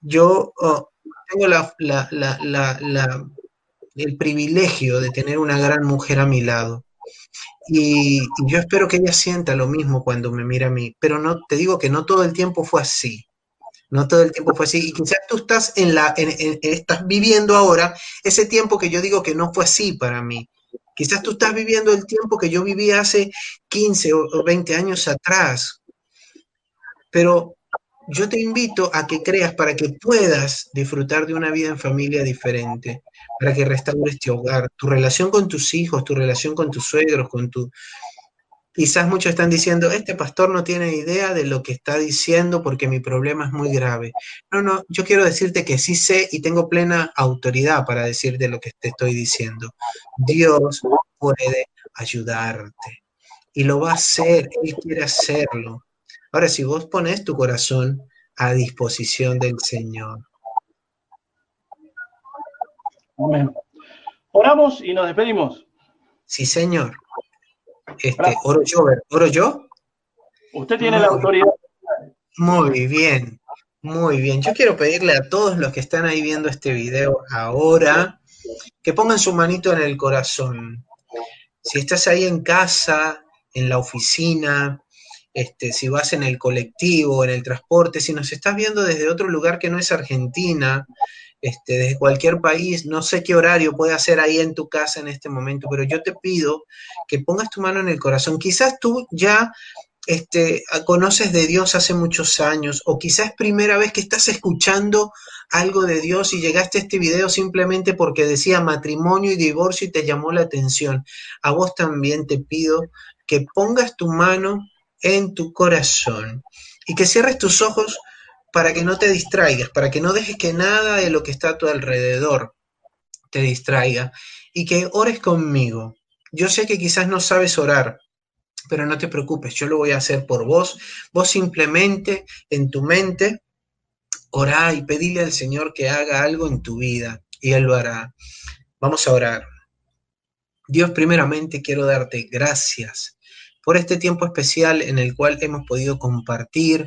yo oh, tengo la, la, la, el privilegio de tener una gran mujer a mi lado. Y, yo espero que ella sienta lo mismo cuando me mira a mí, pero no te digo que no todo el tiempo fue así. No todo el tiempo fue así. Y quizás tú estás en la, estás viviendo ahora ese tiempo que yo digo que no fue así para mí. Quizás tú estás viviendo el tiempo que yo viví hace 15 o 20 años atrás. Pero yo te invito a que creas para que puedas disfrutar de una vida en familia diferente para que restaures este hogar, tu relación con tus hijos, tu relación con tus suegros, con tu... Quizás muchos están diciendo, este pastor no tiene idea de lo que está diciendo porque mi problema es muy grave. No, no, yo quiero decirte que sí sé y tengo plena autoridad para decirte lo que te estoy diciendo. Dios puede ayudarte y lo va a hacer, Él quiere hacerlo. Ahora, si vos pones tu corazón a disposición del Señor, Amén. Oramos y nos despedimos. Sí, señor. Este, oro yo, oro yo. Usted tiene la autoridad. Muy bien, muy bien. Yo quiero pedirle a todos los que están ahí viendo este video ahora que pongan su manito en el corazón. Si estás ahí en casa, en la oficina, este, si vas en el colectivo, en el transporte, si nos estás viendo desde otro lugar que no es Argentina, este, desde cualquier país, no sé qué horario puede hacer ahí en tu casa en este momento, pero yo te pido que pongas tu mano en el corazón. Quizás tú ya este, conoces de Dios hace muchos años o quizás es primera vez que estás escuchando algo de Dios y llegaste a este video simplemente porque decía matrimonio y divorcio y te llamó la atención. A vos también te pido que pongas tu mano en tu corazón y que cierres tus ojos para que no te distraigas, para que no dejes que nada de lo que está a tu alrededor te distraiga y que ores conmigo. Yo sé que quizás no sabes orar, pero no te preocupes, yo lo voy a hacer por vos. Vos simplemente en tu mente orá y pedile al Señor que haga algo en tu vida y Él lo hará. Vamos a orar. Dios, primeramente quiero darte gracias por este tiempo especial en el cual hemos podido compartir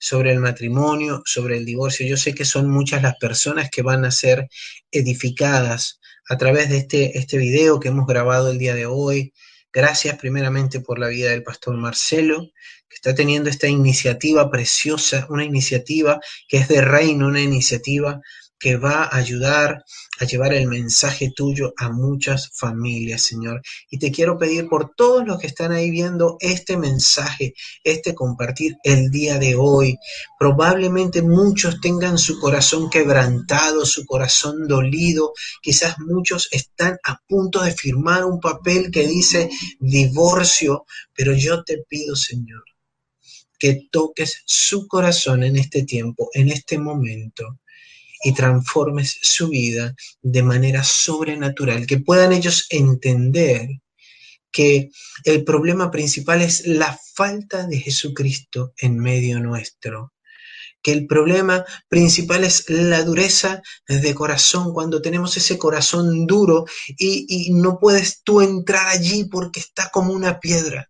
sobre el matrimonio, sobre el divorcio. Yo sé que son muchas las personas que van a ser edificadas a través de este, este video que hemos grabado el día de hoy. Gracias primeramente por la vida del pastor Marcelo, que está teniendo esta iniciativa preciosa, una iniciativa que es de reino, una iniciativa que va a ayudar a llevar el mensaje tuyo a muchas familias, Señor. Y te quiero pedir por todos los que están ahí viendo este mensaje, este compartir el día de hoy. Probablemente muchos tengan su corazón quebrantado, su corazón dolido. Quizás muchos están a punto de firmar un papel que dice divorcio, pero yo te pido, Señor, que toques su corazón en este tiempo, en este momento y transformes su vida de manera sobrenatural, que puedan ellos entender que el problema principal es la falta de Jesucristo en medio nuestro, que el problema principal es la dureza de corazón, cuando tenemos ese corazón duro y, no puedes tú entrar allí porque está como una piedra.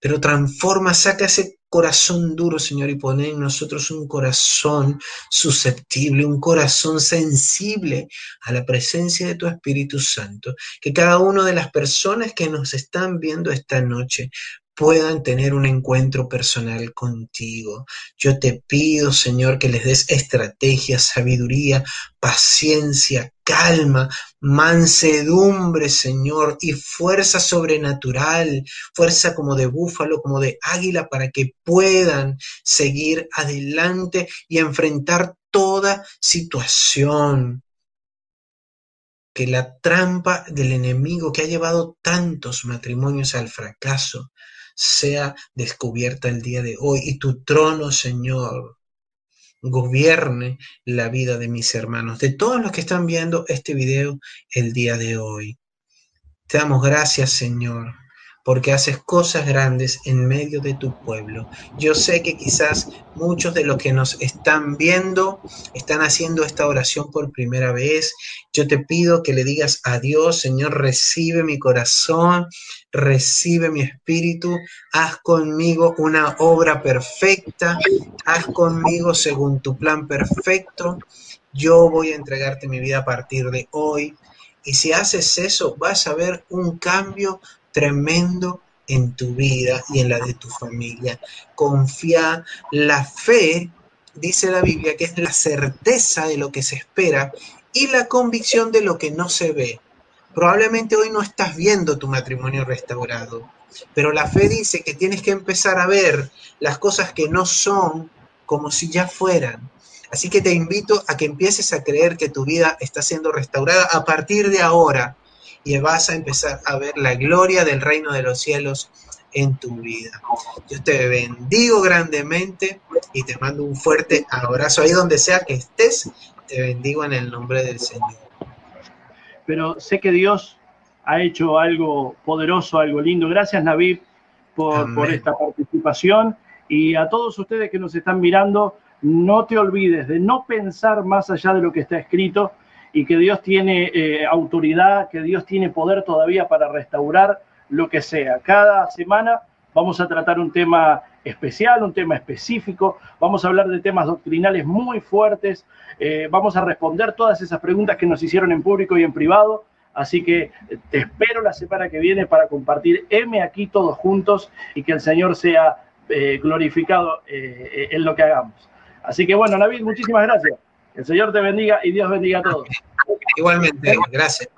Pero transforma, saca ese corazón duro, Señor, y pone en nosotros un corazón susceptible, un corazón sensible a la presencia de tu Espíritu Santo. Que cada una de las personas que nos están viendo esta noche puedan tener un encuentro personal contigo. Yo te pido, Señor, que les des estrategia, sabiduría, paciencia, calma, mansedumbre, Señor, y fuerza sobrenatural, fuerza como de búfalo, como de águila, para que puedan seguir adelante y enfrentar toda situación que la trampa del enemigo que ha llevado tantos matrimonios al fracaso sea descubierta el día de hoy y tu trono, Señor, gobierne la vida de mis hermanos, de todos los que están viendo este video el día de hoy. Te damos gracias, Señor, porque haces cosas grandes en medio de tu pueblo. Yo sé que quizás muchos de los que nos están viendo están haciendo esta oración por primera vez. Yo te pido que le digas a Dios, Señor, recibe mi corazón, recibe mi espíritu, haz conmigo una obra perfecta, haz conmigo según tu plan perfecto. Yo voy a entregarte mi vida a partir de hoy. Y si haces eso, vas a ver un cambio tremendo en tu vida y en la de tu familia. Confía, la fe, dice la Biblia, que es la certeza de lo que se espera y la convicción de lo que no se ve. Probablemente hoy no estás viendo tu matrimonio restaurado, pero la fe dice que tienes que empezar a ver las cosas que no son como si ya fueran. Así que te invito a que empieces a creer que tu vida está siendo restaurada a partir de ahora y vas a empezar a ver la gloria del reino de los cielos en tu vida. Yo te bendigo grandemente y te mando un fuerte abrazo ahí donde sea que estés. Te bendigo en el nombre del Señor. Pero sé que Dios ha hecho algo poderoso, algo lindo. Gracias, Navid, por, por esta participación. Y a todos ustedes que nos están mirando, no te olvides de no pensar más allá de lo que está escrito, y que Dios tiene eh, autoridad, que Dios tiene poder todavía para restaurar lo que sea. Cada semana vamos a tratar un tema especial, un tema específico, vamos a hablar de temas doctrinales muy fuertes, eh, vamos a responder todas esas preguntas que nos hicieron en público y en privado. Así que te espero la semana que viene para compartir M aquí todos juntos y que el Señor sea eh, glorificado eh, en lo que hagamos. Así que bueno, David, muchísimas gracias. El Señor te bendiga y Dios bendiga a todos. Igualmente, gracias.